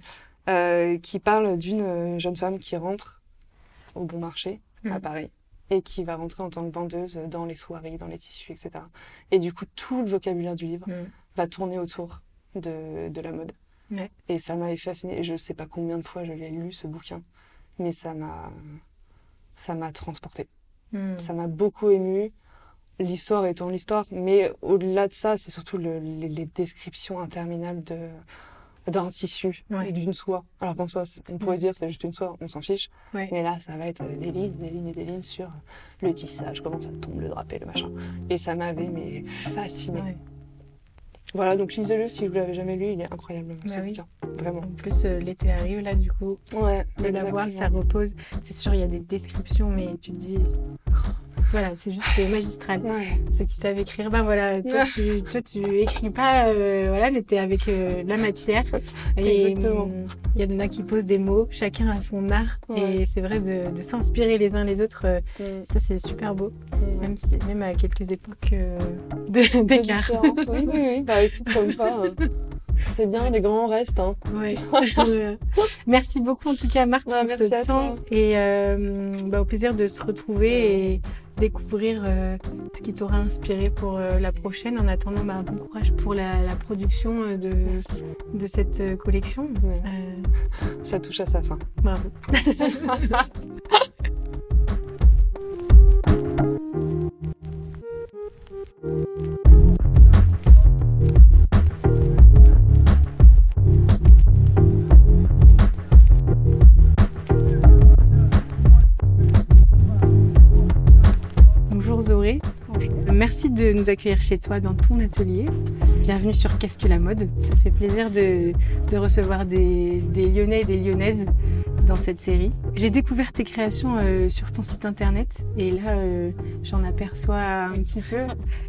Speaker 1: euh, qui parle d'une euh, jeune femme qui rentre au bon marché à
Speaker 2: Mhm.
Speaker 1: Paris et qui va rentrer en tant que vendeuse dans les soirées, dans les tissus, etc. Et du coup, tout le vocabulaire du livre
Speaker 2: Mm.
Speaker 1: va tourner autour de, de la mode.
Speaker 2: Ouais.
Speaker 1: Et ça m'avait fasciné. Et je sais pas combien de fois je l'ai lu, ce bouquin, mais ça m'a ça m'a transporté.
Speaker 2: mm.
Speaker 1: Ça m'a beaucoup ému. L'histoire étant l'histoire, mais au-delà de ça, c'est surtout le- les, les descriptions interminables de d'un tissu,
Speaker 2: Ouais.
Speaker 1: d'une soie. Alors qu'en soi, on pourrait
Speaker 2: Ouais.
Speaker 1: dire c'est juste une soie, on s'en fiche.
Speaker 2: Ouais.
Speaker 1: Mais là, ça va être des lignes, des lignes et des lignes sur le tissage, comment ça tombe, le drapé, le machin. Et ça m'avait mais fasciné.
Speaker 2: Ouais.
Speaker 1: Voilà, donc lisez-le si vous l'avez jamais lu, il est incroyable
Speaker 2: Bah oui.
Speaker 1: bouquin. Vraiment.
Speaker 2: En plus, euh, l'été arrive, là, du coup,
Speaker 1: Ouais,
Speaker 2: de l'avoir, ça repose. C'est sûr, il y a des descriptions, mais tu te dis... oh, Voilà, c'est juste magistral. Ceux qui savent écrire, ben voilà, toi tu, toi, tu écris pas, euh, voilà, mais tu es avec euh, la matière. Et
Speaker 1: Exactement.
Speaker 2: hum, il y en a qui posent des mots, chacun a son art. Et c'est vrai de, de s'inspirer les uns les autres, euh, ça c'est super beau, même, si, même à quelques époques d'écart.
Speaker 1: Oui, oui, oui. Bah écoute, comme quoi, euh, c'est bien, les grands restent. Hein.
Speaker 2: Ouais. Merci beaucoup en tout cas Marthe
Speaker 1: Ouais,
Speaker 2: pour ce temps
Speaker 1: toi.
Speaker 2: et euh, bah, au plaisir de se retrouver et découvrir euh, ce qui t'aura inspiré pour euh, la prochaine. En attendant, bah, bon courage pour la, la production euh, de,
Speaker 1: Merci.
Speaker 2: de cette collection.
Speaker 1: Ça touche à sa fin.
Speaker 2: bravo. Merci de nous accueillir chez toi dans ton atelier. Bienvenue sur Qu'est-ce mode Ça fait plaisir de, recevoir des, Lyonnais et des Lyonnaises dans cette série. J'ai découvert tes créations euh, sur ton site internet et là euh, j'en aperçois un petit peu.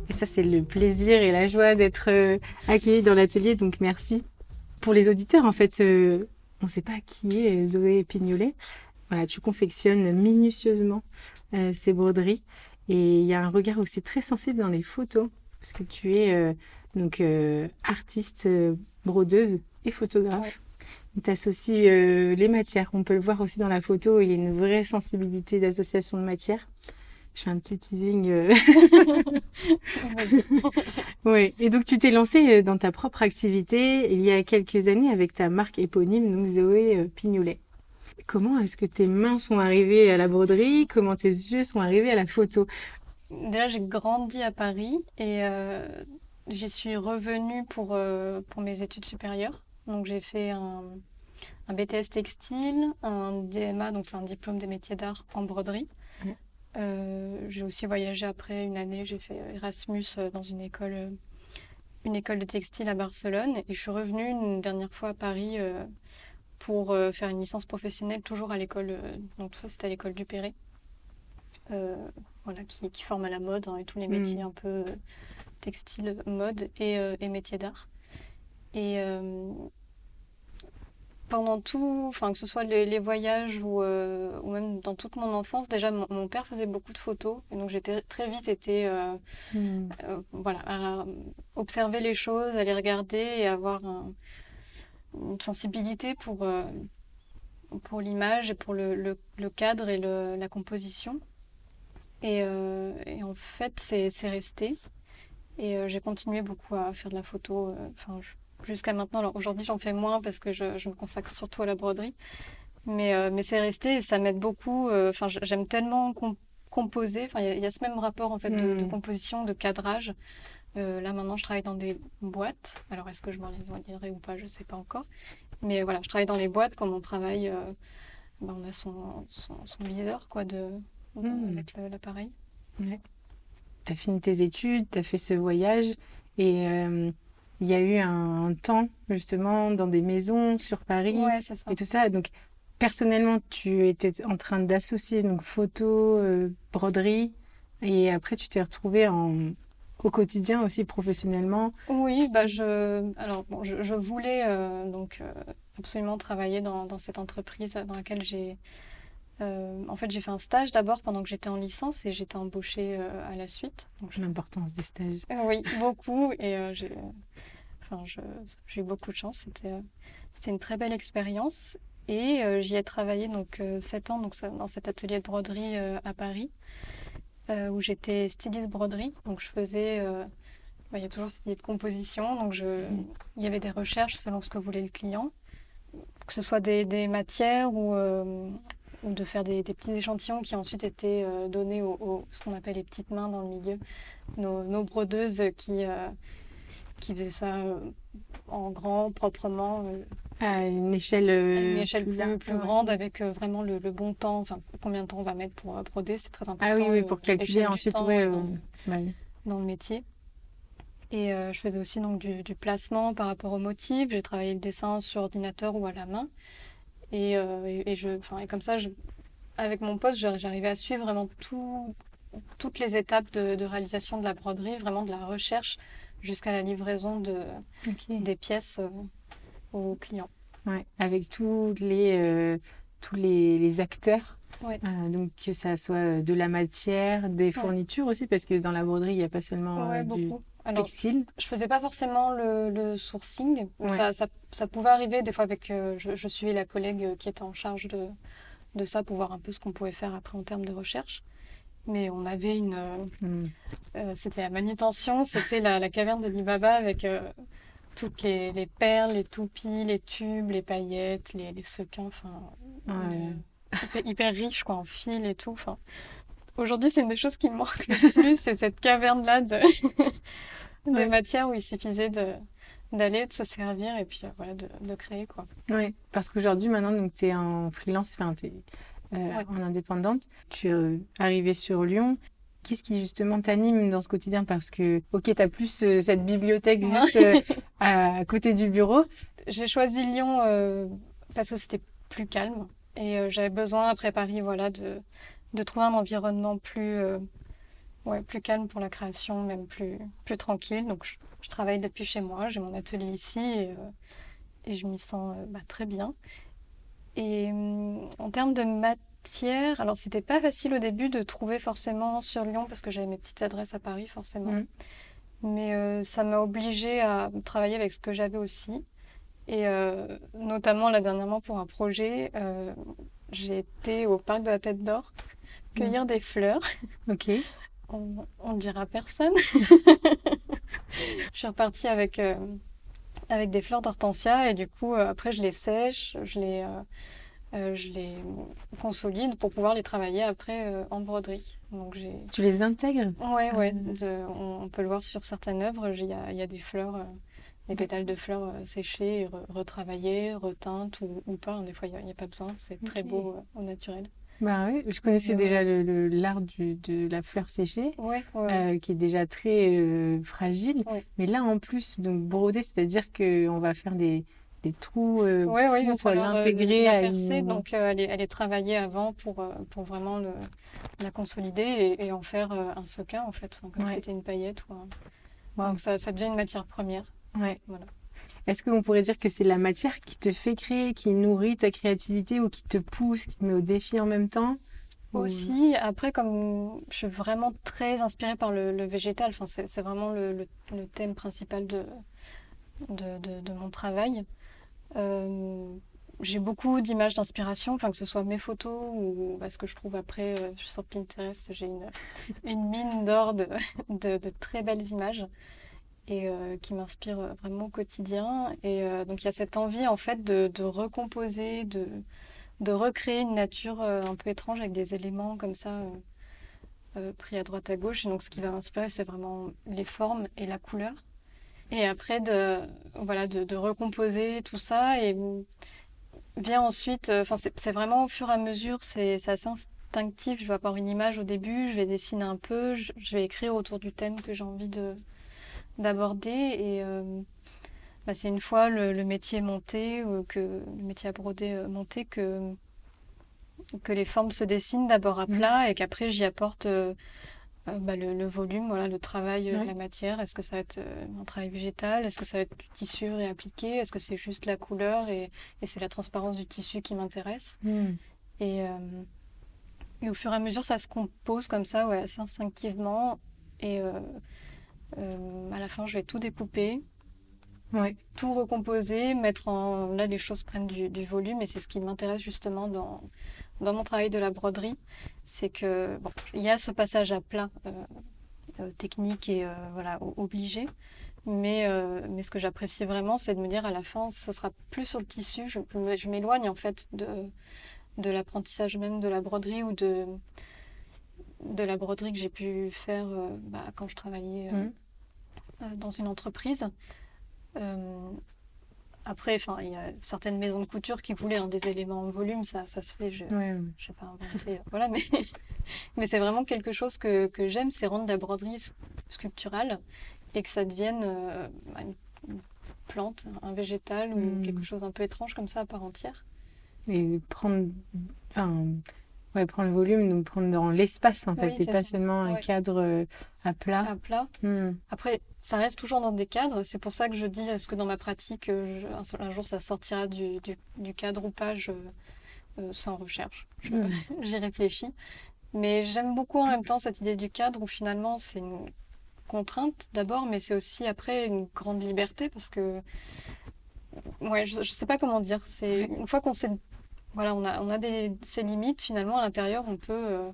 Speaker 2: Et ça c'est le plaisir et la joie d'être euh, accueillie dans l'atelier, donc merci. Pour les auditeurs en fait, euh, on ne sait pas qui est Zoé Pignolet. Voilà, tu confectionnes minutieusement ces broderies et il y a un regard aussi très sensible dans les photos parce que tu es euh, donc euh, artiste, euh, brodeuse et photographe. Tu associes les matières. On peut le voir aussi dans la photo. Il y a une vraie sensibilité d'association de matières. Je fais un petit teasing. oui. Et donc, tu t'es lancée dans ta propre activité il y a quelques années avec ta marque éponyme, donc Zoé Pignolet. Comment est-ce que tes mains sont arrivées à la broderie? Comment tes yeux sont arrivés à la photo?
Speaker 3: Déjà, j'ai grandi à Paris et euh, j'y suis revenue pour, euh, pour mes études supérieures. Donc, j'ai fait un, un BTS textile, un DMA, donc c'est un diplôme des métiers d'art en broderie. Euh, j'ai aussi voyagé après une année, j'ai fait Erasmus dans une école, une école de textile à Barcelone et je suis revenue une dernière fois à Paris pour euh, faire une licence professionnelle, toujours à l'école, euh, donc tout ça c'était à l'école du Perret. Euh, voilà, qui, qui forme à la mode hein, et tous les
Speaker 2: Mm.
Speaker 3: métiers un peu textile, mode et, et métiers d'art. Et pendant tout, enfin que ce soit les, les voyages ou, euh, ou même dans toute mon enfance, déjà mon, mon père faisait beaucoup de photos et donc j'ai très- vite été euh,
Speaker 2: Hmm.
Speaker 3: euh, voilà, à observer les choses, à les regarder et avoir un- une sensibilité pour, euh, pour l'image et pour le, le- le cadre et le- la composition. Et, euh, et en fait, c'est resté. Et euh, j'ai continué beaucoup à faire de la photo, enfin, jusqu'à maintenant. Alors aujourd'hui, j'en fais moins parce que je, je me consacre surtout à la broderie. Mais, mais c'est resté et ça m'aide beaucoup. Enfin, j'aime tellement com- composer. Enfin, il y, a- il y a ce même rapport en fait de, de
Speaker 2: Mm.
Speaker 3: composition, de cadrage. Euh, là maintenant, je travaille dans des boîtes. Alors, est-ce que je m'en éloignerai ou pas Je sais pas encore. Mais voilà, je travaille dans les boîtes. Comme on travaille, euh, ben, on a son, son, son viseur quoi de
Speaker 2: Mm.
Speaker 3: avec l'appareil.
Speaker 2: Tu as fini tes études, tu as fait ce voyage et euh, il y a eu un, un temps justement dans des maisons sur Paris
Speaker 3: Ouais, c'est ça.
Speaker 2: et tout ça. Donc personnellement, tu étais en train d'associer donc photo, broderie et après tu t'es retrouvée en au quotidien aussi professionnellement.
Speaker 3: Oui, bah je, alors bon, je, je voulais euh, donc euh, absolument travailler dans, dans cette entreprise dans laquelle j'ai, euh, en fait, j'ai fait un stage d'abord pendant que j'étais en licence et j'étais embauchée à la suite. Donc,
Speaker 2: L'importance des stages.
Speaker 3: Oui, beaucoup et j'ai, enfin, je- j'ai eu beaucoup de chance. C'était, c'était une très belle expérience et j'y ai travaillé donc euh, sept ans donc dans cet atelier de broderie à Paris où j'étais styliste broderie. Donc je faisais, euh, bah, il y a toujours cette idée de composition. Donc je, il y avait des recherches selon ce que voulait le client, que ce soit des, des matières ou, euh, ou de faire des, des petits échantillons qui ensuite étaient euh, donnés aux, aux- ce qu'on appelle les petites mains dans le milieu, nos, nos brodeuses qui, euh, qui faisaient ça euh, en grand, proprement, euh,
Speaker 2: À une échelle,
Speaker 3: à
Speaker 2: euh,
Speaker 3: une échelle plus, plus
Speaker 2: ouais.
Speaker 3: grande, avec euh, vraiment le, le bon temps, enfin combien de temps on va mettre pour broder, c'est très important.
Speaker 2: Ah oui, oui, pour calculer ensuite,
Speaker 3: temps,
Speaker 2: ouais,
Speaker 3: dans-
Speaker 2: ouais.
Speaker 3: dans le métier. Et je faisais aussi donc du, du placement par rapport aux motifs. J'ai travaillé le dessin sur ordinateur ou à la main. Et, et, et je, enfin, et comme ça, je, avec mon poste, j'ar- j'arrivais à suivre vraiment tout, toutes les étapes de, de réalisation de la broderie, vraiment de la recherche jusqu'à la livraison de, des pièces euh, aux clients.
Speaker 2: Ouais, avec tous les, euh, tous les, les acteurs.
Speaker 3: Ouais.
Speaker 2: Euh, donc que ça soit de la matière, des fournitures aussi, parce que dans la broderie, il n'y a pas seulement
Speaker 3: Ouais,
Speaker 2: euh, du.
Speaker 3: Alors,
Speaker 2: textile.
Speaker 3: je faisais pas forcément le, le sourcing. Ça, ça, ça pouvait arriver des fois avec. euh, je, je suivais la collègue qui était en charge de, de ça pour voir un peu ce qu'on pouvait faire après en termes de recherche. Mais on avait une. euh,
Speaker 2: Hmm.
Speaker 3: euh, c'était la manutention, c'était la, la caverne d'Ali Baba avec euh, toutes les, les perles, les toupies, les tubes, les paillettes, les, les sequins. Enfin,
Speaker 2: Ouais.
Speaker 3: une- hyper, hyper riche quoi, en fil et tout. Enfin, aujourd'hui, c'est une des choses qui me manque le plus, c'est cette caverne-là de, de
Speaker 2: Ouais.
Speaker 3: matière où il suffisait de d'aller, de se servir et puis euh, voilà, de, de créer quoi.
Speaker 2: Ouais, parce qu'aujourd'hui, maintenant, tu es en freelance, enfin, tu es
Speaker 3: Ouais.
Speaker 2: en indépendante. Tu es euh, arrivée sur Lyon. Qu'est-ce qui justement t'anime dans ce quotidien? Parce que, ok, tu as plus euh, cette bibliothèque juste euh, à, côté du bureau.
Speaker 3: J'ai choisi Lyon euh, parce que c'était plus calme et euh, j'avais besoin après Paris voilà de, de trouver un environnement plus euh, ouais, plus calme pour la création, même plus plus tranquille. Donc je, je travaille depuis chez moi, j'ai mon atelier ici et, euh, et je m'y sens euh, bah, très bien. Et hum, en termes de matière, alors c'était pas facile au début de trouver forcément sur Lyon parce que j'avais mes petites adresses à Paris forcément.
Speaker 2: Mhm.
Speaker 3: Mais euh, ça m'a obligée à travailler avec ce que j'avais aussi. Et euh, notamment, là, dernièrement, pour un projet, euh, j'ai été au parc de la Tête d'Or cueillir des fleurs.
Speaker 2: Ok.
Speaker 3: On, on dira personne. je suis repartie avec, euh, avec des fleurs d'hortensia et du coup, euh, après, je les sèche, je les, euh, euh, je les consolide pour pouvoir les travailler après euh, en broderie. Donc, j'ai...
Speaker 2: Tu les intègres?
Speaker 3: Ouais, ouais.
Speaker 2: Ah.
Speaker 3: de- on, on peut le voir sur certaines œuvres. Il y a, y a des fleurs, euh, des pétales de fleurs séchées, re- retravaillées, reteintes ou, ou pas. Des fois, il n'y a, pas besoin. C'est très beau au naturel.
Speaker 2: Bah oui, je connaissais déjà le- l'art de la fleur séchée.
Speaker 3: Ouais, ouais, ouais.
Speaker 2: euh, qui est déjà très euh, fragile.
Speaker 3: Ouais.
Speaker 2: Mais là, en plus, donc broder, c'est-à-dire qu'on va faire des, des trous euh, pour l'intégrer à une...
Speaker 3: Donc, elle, est, elle est travaillée avant pour, pour vraiment le- la consolider et, et en faire un sequin, en fait, comme si c'était une paillette. Ou un-
Speaker 2: Wow.
Speaker 3: Donc, ça, ça devient une matière première.
Speaker 2: Ouais.
Speaker 3: Voilà.
Speaker 2: Est-ce qu'on pourrait dire que c'est la matière qui te fait créer, qui nourrit ta créativité ou qui te pousse, qui te met au défi en même temps
Speaker 3: Aussi, après, comme je suis vraiment très inspirée par le, végétal, enfin, c'est vraiment le, thème principal de, de, mon travail. Euh, j'ai beaucoup d'images d'inspiration, enfin, que ce soit mes photos ou parce que je trouve après euh, sur Pinterest, j'ai une, une mine d'or de, de très belles images et euh, qui m'inspirent vraiment au quotidien. Et euh, donc, il y a cette envie, en fait, de, de recomposer, de de recréer une nature euh, un peu étrange avec des éléments comme ça pris à droite à gauche. Et donc, ce qui va m'inspirer, c'est vraiment les formes et la couleur. Et après, de, voilà, de, recomposer tout ça. Et vient ensuite, enfin, c'est vraiment au fur et à mesure, c'est assez instinctif. Je vais avoir une image au début, je vais dessiner un peu, je vais écrire autour du thème que j'ai envie de d'aborder. Et euh, bah, c'est une fois le, le métier monté, euh, que le métier à broder euh, monté, que, que les formes se dessinent d'abord à
Speaker 2: Mhm.
Speaker 3: plat et qu'après j'y apporte euh, bah, le, le volume, voilà, le travail euh,
Speaker 2: Ouais.
Speaker 3: de la matière. Est-ce que ça va être euh, un travail végétal? Est-ce que ça va être du tissu réappliqué? Est-ce que c'est juste la couleur et, et c'est la transparence du tissu qui m'intéresse?
Speaker 2: Hmm.
Speaker 3: Et, et au fur et à mesure, ça se compose comme ça, ouais, assez instinctivement. Et à la fin, je vais tout découper,
Speaker 2: Ouais.
Speaker 3: tout recomposer, mettre en... Là, les choses prennent du, du volume et c'est ce qui m'intéresse justement dans, dans mon travail de la broderie. C'est que, bon, il y a ce passage à plat euh, euh, technique et euh, voilà, obligé. Mais, euh, mais ce que j'apprécie vraiment, c'est de me dire à la fin, ce sera plus sur le tissu. Je, je m'éloigne en fait de, de l'apprentissage même de la broderie ou de, de la broderie que j'ai pu faire euh, bah, quand je travaillais euh,
Speaker 2: Mhm.
Speaker 3: euh, dans une entreprise. Euh, après, il y a certaines maisons de couture qui voulaient hein, des éléments en volume, ça, ça se fait. Je,
Speaker 2: Ouais, ouais.
Speaker 3: je sais pas inventer, euh, voilà, mais, mais c'est vraiment quelque chose que, que j'aime, c'est rendre la broderie sculpturale et que ça devienne euh, bah, une, plante, un végétal ou
Speaker 2: Mm.
Speaker 3: quelque chose un peu étrange comme ça à part entière.
Speaker 2: Et prendre, enfin, ouais, prendre le volume, donc prendre dans l'espace en fait,
Speaker 3: Oui,
Speaker 2: et pas
Speaker 3: ça.
Speaker 2: seulement un
Speaker 3: Ouais.
Speaker 2: cadre euh, à plat.
Speaker 3: À plat.
Speaker 2: Hmm.
Speaker 3: Après, ça reste toujours dans des cadres. C'est pour ça que je dis, est-ce que dans ma pratique, euh, je- un, un jour ça sortira du, du- du cadre ou pas, je, euh, sans recherche.
Speaker 2: Hmm.
Speaker 3: J'y réfléchis. Mais j'aime beaucoup en même temps cette idée du cadre où finalement c'est une contrainte d'abord, mais c'est aussi après une grande liberté parce que, ouais, je, je sais pas comment dire. C'est une fois qu'on sait, voilà, on a, on a des, ses limites, finalement à l'intérieur, on peut euh,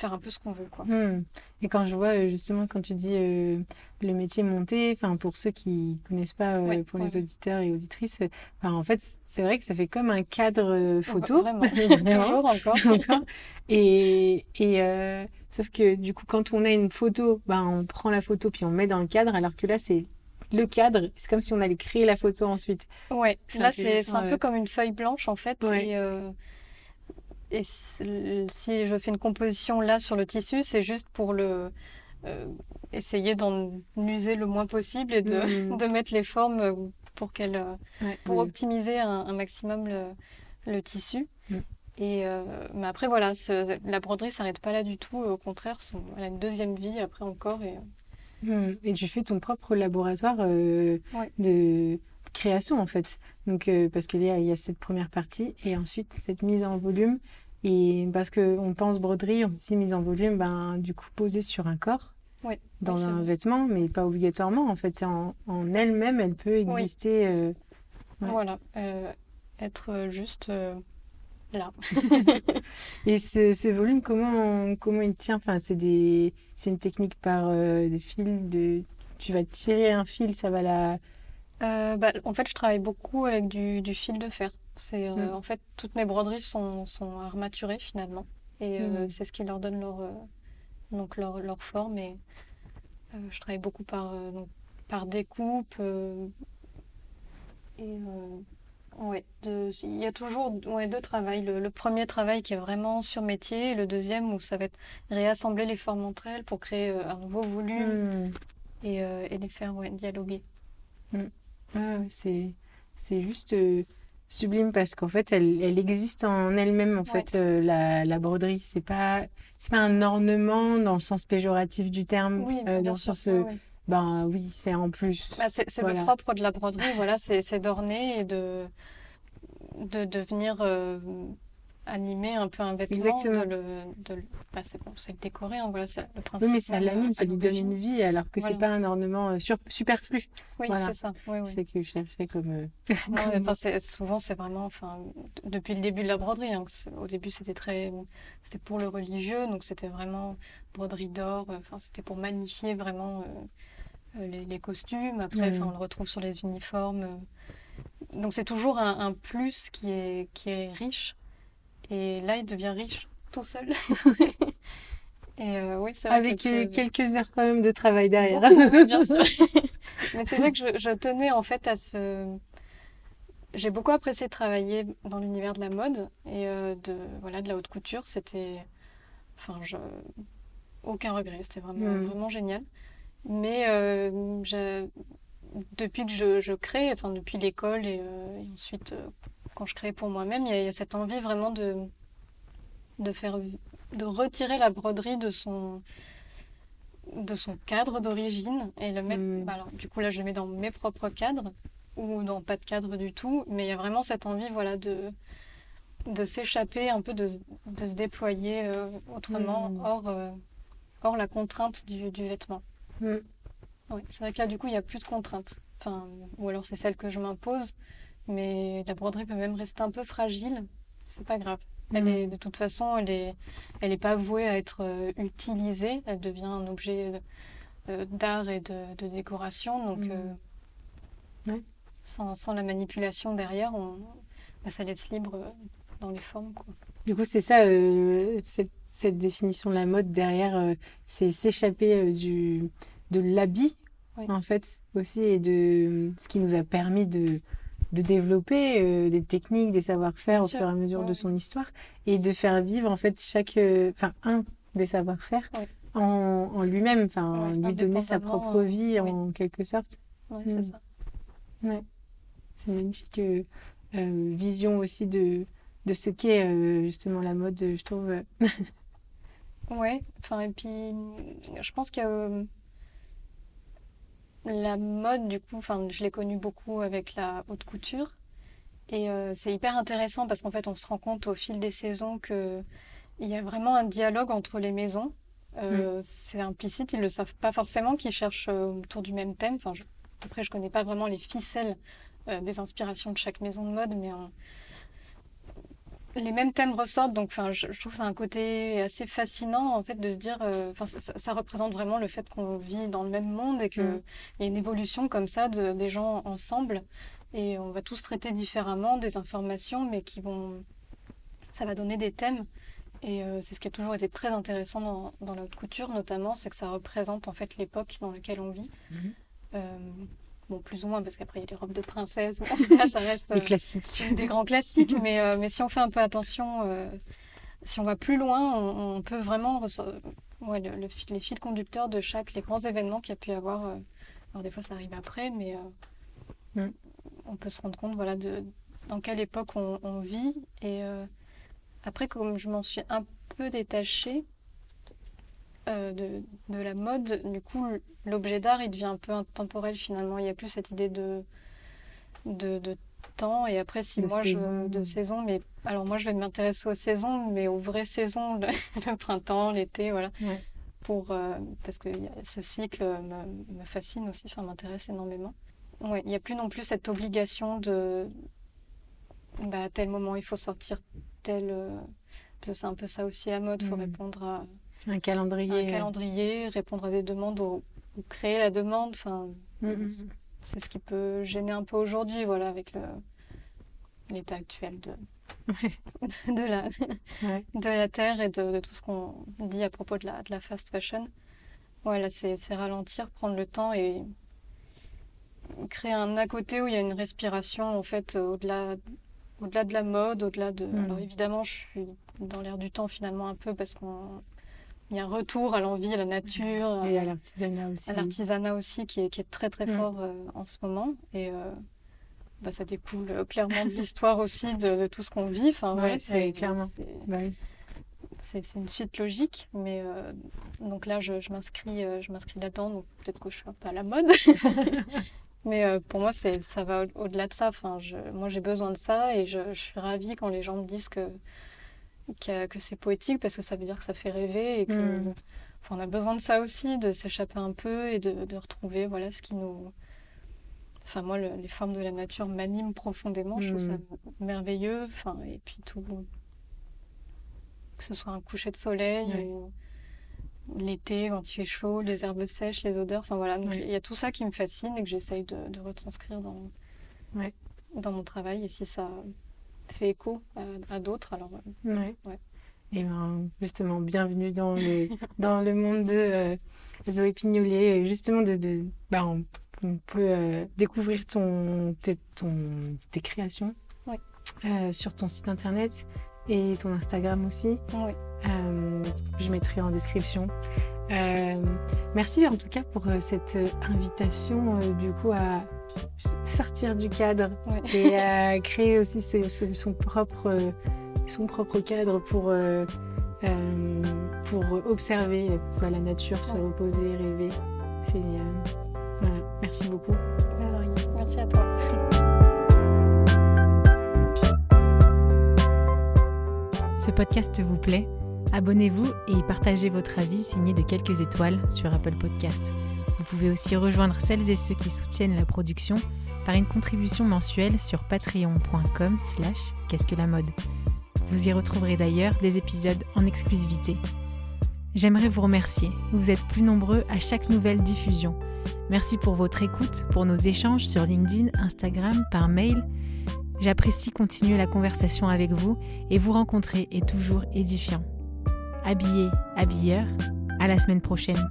Speaker 3: faire un peu ce qu'on veut, quoi.
Speaker 2: Hmm. Et quand je vois euh, justement quand tu dis euh, le métier monté, pour ceux qui connaissent pas, euh,
Speaker 3: Ouais,
Speaker 2: pour
Speaker 3: ouais,
Speaker 2: les auditeurs et auditrices, en fait c'est vrai que ça fait comme un cadre photo,
Speaker 3: Vraiment,
Speaker 2: Vraiment.
Speaker 3: toujours encore.
Speaker 2: encore. Et, et sauf que du coup quand on a une photo, ben on prend la photo puis on met dans le cadre, alors que là c'est le cadre, c'est comme si on allait créer la photo ensuite.
Speaker 3: Ouais, là c'est un peu comme une feuille blanche en fait.
Speaker 2: Ouais.
Speaker 3: Et, euh, et si je fais une composition là sur le tissu, c'est juste pour le euh, essayer d'en user le moins possible et de,
Speaker 2: Mhm.
Speaker 3: de mettre les formes euh, pour qu'elles euh, pour
Speaker 2: Oui.
Speaker 3: optimiser un, un maximum le, le tissu.
Speaker 2: Mm.
Speaker 3: Et euh, mais après voilà, ce- la broderie s'arrête pas là du tout. Au contraire, son- elle a une deuxième vie après encore. Et,
Speaker 2: Hmm. Et tu fais ton propre laboratoire euh,
Speaker 3: Ouais.
Speaker 2: de création en fait. Donc euh, parce qu'il y y a cette première partie et ensuite cette mise en volume. Et parce que on pense broderie, on se dit mise en volume, ben du coup posée sur un corps,
Speaker 3: Ouais.
Speaker 2: dans
Speaker 3: Oui,
Speaker 2: un
Speaker 3: vrai.
Speaker 2: vêtement, mais pas obligatoirement. En fait, en, en elle-même, elle peut exister euh,
Speaker 3: Voilà, être juste là.
Speaker 2: Et ce, ce, volume, comment, comment il tient? Enfin, C'est des... une technique par des fils de... Tu vas tirer un fil, ça va la...
Speaker 3: Bah, en fait, je travaille beaucoup avec du, du fil de fer. C'est mm. en fait toutes mes broderies sont, sont armaturées finalement et mm. c'est ce qui leur donne leur donc leur, leur forme et je travaille beaucoup par donc, par découpe. Euh, et euh, ouais, il y a toujours ouais, deux travails. Le, premier travail qui est vraiment sur métier, et le deuxième où ça va être réassembler les formes entre elles pour créer euh, un nouveau volume hmm. et, et, les faire ouais, dialoguer.
Speaker 2: Hmm. c'est, c'est juste sublime parce qu'en fait, elle, elle existe en elle-même, en fait, la, la, broderie. C'est pas, c'est pas un ornement dans le sens péjoratif du terme,
Speaker 3: oui,
Speaker 2: dans le sens ben oui, c'est en plus.
Speaker 3: Bah, c'est le propre de la broderie, voilà, c'est d'orner et de, de, de venir euh, animer un peu un vêtement. Exactement. De le, de, bah, c'est bon, le décorer, hein, voilà, c'est le principe.
Speaker 2: Oui, mais ça l'anime, ça lui donne une vie, alors que c'est pas un ornement euh, superflu.
Speaker 3: Oui, c'est ça. Oui, oui.
Speaker 2: C'est que je cherchais comme. Euh,
Speaker 3: enfin, souvent, c'est vraiment, enfin, depuis le début de la broderie, hein, au début, c'était très. C'était pour le religieux, donc c'était vraiment broderie d'or, enfin, c'était pour magnifier vraiment. Euh, les, costumes. Après, on le retrouve sur les uniformes. Donc c'est toujours un, plus qui est, qui est riche. Et là, il devient riche tout seul.
Speaker 2: Et euh, oui, vrai Avec euh, quelques heures quand même de travail derrière.
Speaker 3: bien sûr. Mais c'est vrai que je, je, tenais en fait à ce... J'ai beaucoup apprécié travailler dans l'univers de la mode et de, voilà, de la haute couture. C'était... Enfin, je... aucun regret. C'était vraiment, mm. vraiment génial. Mais euh, depuis que je, je, crée, enfin depuis l'école et, euh, ensuite euh, quand je crée pour moi-même, il y, a cette envie vraiment de, de, faire, de retirer la broderie de son, de son cadre d'origine et le mettre. Mmh. Bah, alors, du coup, là, je le mets dans mes propres cadres ou dans pas de cadre du tout, mais il y a vraiment cette envie voilà, de, de s'échapper, un peu de, de se déployer autrement, mmh. hors, hors la contrainte du, du vêtement. Mm. c'est vrai que là, du coup, il n'y a plus de contraintes. Enfin, ou alors c'est celle que je m'impose, mais la broderie peut même rester un peu fragile. C'est pas grave. Elle mm. est, de toute façon, elle n'est elle est pas vouée à être euh, utilisée. Elle devient un objet euh, d'art et de, de, décoration. Donc, mm. euh, sans, sans, la manipulation derrière, on, bah, ça laisse libre dans les formes. Quoi.
Speaker 2: Du coup, c'est ça, cette cette définition de la mode derrière, c'est s'échapper du de l'habit en fait aussi et de ce qui nous a permis de de développer euh, des techniques, des savoir-faire au fur et à mesure de son histoire et de faire vivre en fait chaque, enfin un des savoir-faire en, en lui-même, enfin lui donner sa propre vie en quelque sorte.
Speaker 3: C'est mm. ça.
Speaker 2: Ouais. C'est magnifique vision aussi de de ce qu'est justement la mode, je trouve.
Speaker 3: Ouais, enfin, et puis je pense que euh, la mode, du coup, enfin, je l'ai connue beaucoup avec la haute couture. Et euh, c'est hyper intéressant parce qu'en fait, on se rend compte au fil des saisons qu'il y a vraiment un dialogue entre les maisons. Euh, mm. C'est implicite, ils ne le savent pas forcément, qu'ils cherchent autour du même thème. Enfin, après, je ne connais pas vraiment les ficelles des inspirations de chaque maison de mode, mais les mêmes thèmes ressortent, donc enfin, je, trouve ça un côté assez fascinant en fait de se dire, euh, enfin, ça, représente vraiment le fait qu'on vit dans le même monde et qu'il mm. y a une évolution comme ça de, des gens ensemble et on va tous traiter différemment des informations, mais qui vont, ça va donner des thèmes et euh, c'est ce qui a toujours été très intéressant dans, dans la haute couture notamment, c'est que ça représente en fait l'époque dans laquelle on vit. Mm-hmm. Euh, Bon, plus ou moins, parce qu'après, il y a les robes de princesse. là, ça reste.
Speaker 2: des classiques.
Speaker 3: Des grands classiques. mais, euh, mais si on fait un peu attention, euh, si on va plus loin, on, peut vraiment. Ouais, le, les fils conducteurs de chaque. les grands événements qu'il y a pu y avoir. Euh, alors, des fois, ça arrive après, mais mm. on peut se rendre compte, voilà, de dans quelle époque on, on vit. Et après, comme je m'en suis un peu détachée, euh, de, de, la mode, du coup, l'objet d'art, il devient un peu intemporel finalement. Il n'y a plus cette idée de, de, de temps. Et après, si moi, je. de saison, mais alors moi, je vais m'intéresser aux saisons, mais aux vraies saisons, le, printemps, l'été, voilà. Pour, euh, parce que ce cycle me, me, fascine aussi, enfin, m'intéresse énormément. ouais, il n'y a plus non plus cette obligation de bah, à tel moment il faut sortir tel. euh, Parce que c'est un peu ça aussi la mode, il faut
Speaker 2: Mhm.
Speaker 3: répondre à
Speaker 2: Un calendrier.
Speaker 3: un calendrier, répondre à des demandes ou, ou créer la demande. Enfin,
Speaker 2: euh, mm, mm.
Speaker 3: c'est ce qui peut gêner un peu aujourd'hui, voilà, avec le l'état actuel de, de, la,
Speaker 2: Ouais.
Speaker 3: de la Terre et de, de tout ce qu'on dit à propos de la, de la fast fashion. Voilà, c'est c'est ralentir, prendre le temps et créer un à côté où il y a une respiration, en fait, euh, au-delà au-delà de la mode, au-delà de... Alors évidemment, je suis dans l'air du temps finalement un peu parce qu'il y a un retour à l'envie, à la nature,
Speaker 2: Et
Speaker 3: à-
Speaker 2: à l'artisanat aussi.
Speaker 3: à l'artisanat aussi qui est, qui est très très
Speaker 2: Mm.
Speaker 3: fort euh, en ce moment. Et euh, bah, ça découle euh, clairement de l'histoire aussi de, de tout ce qu'on vit. Enfin,
Speaker 2: Ouais, c'est clairement.
Speaker 3: c'est-
Speaker 2: Bah.
Speaker 3: C'est une suite logique. Mais euh, donc là, je, je m'inscris euh, là-dedans. Donc peut-être que je suis un peu à la mode. mais euh, pour moi, ça va au- au-delà de ça. Enfin, je, moi, j'ai besoin de ça et je, je suis ravie quand les gens me disent que, que c'est poétique parce que ça veut dire que ça fait rêver et que.
Speaker 2: Mm.
Speaker 3: Enfin, on a besoin de ça aussi, de s'échapper un peu et de, de retrouver voilà, ce qui nous... Enfin, moi, le- les formes de la nature m'animent profondément. Je trouve ça
Speaker 2: Mm.
Speaker 3: merveilleux. Enfin, et puis tout... Que ce soit un coucher de soleil ou l'été, quand il fait chaud, les herbes sèches, les odeurs. Enfin, voilà. Il y a tout ça qui me fascine et que j'essaye de, de retranscrire dans,
Speaker 2: Ouais.
Speaker 3: dans mon travail. Et si ça fait écho à, à d'autres, alors... euh,
Speaker 2: Ouais.
Speaker 3: Ouais.
Speaker 2: Et ben justement, bienvenue dans le, dans le monde de euh, Zoé Pignolier. Justement, de, de, bah, on, on peut euh, découvrir ton, tes, ton, tes créations
Speaker 3: Ouais.
Speaker 2: sur ton site internet et ton Instagram aussi.
Speaker 3: ouais.
Speaker 2: Euh, je mettrai en description. Euh, merci en tout cas pour cette invitation euh, du coup à sortir du cadre
Speaker 3: Ouais.
Speaker 2: et à créer aussi ce- ce- son, propre, euh, son propre cadre pour, euh, euh, pour observer euh, bah, la nature, se
Speaker 3: Ouais.
Speaker 2: reposer, rêver. C'est, euh, voilà. Merci beaucoup.
Speaker 3: Merci à toi.
Speaker 2: Ce podcast vous plaît? Abonnez-vous et partagez votre avis signé de quelques étoiles sur Apple Podcast. Vous pouvez aussi rejoindre celles et ceux qui soutiennent la production par une contribution mensuelle sur patreon.com slash qu'est-ce que la mode. Vous y retrouverez d'ailleurs des épisodes en exclusivité. J'aimerais vous remercier. Vous êtes plus nombreux à chaque nouvelle diffusion. Merci pour votre écoute, pour nos échanges sur LinkedIn, Instagram, par mail. J'apprécie continuer la conversation avec vous et vous rencontrer est toujours édifiant. Habillé, habilleur, à la semaine prochaine.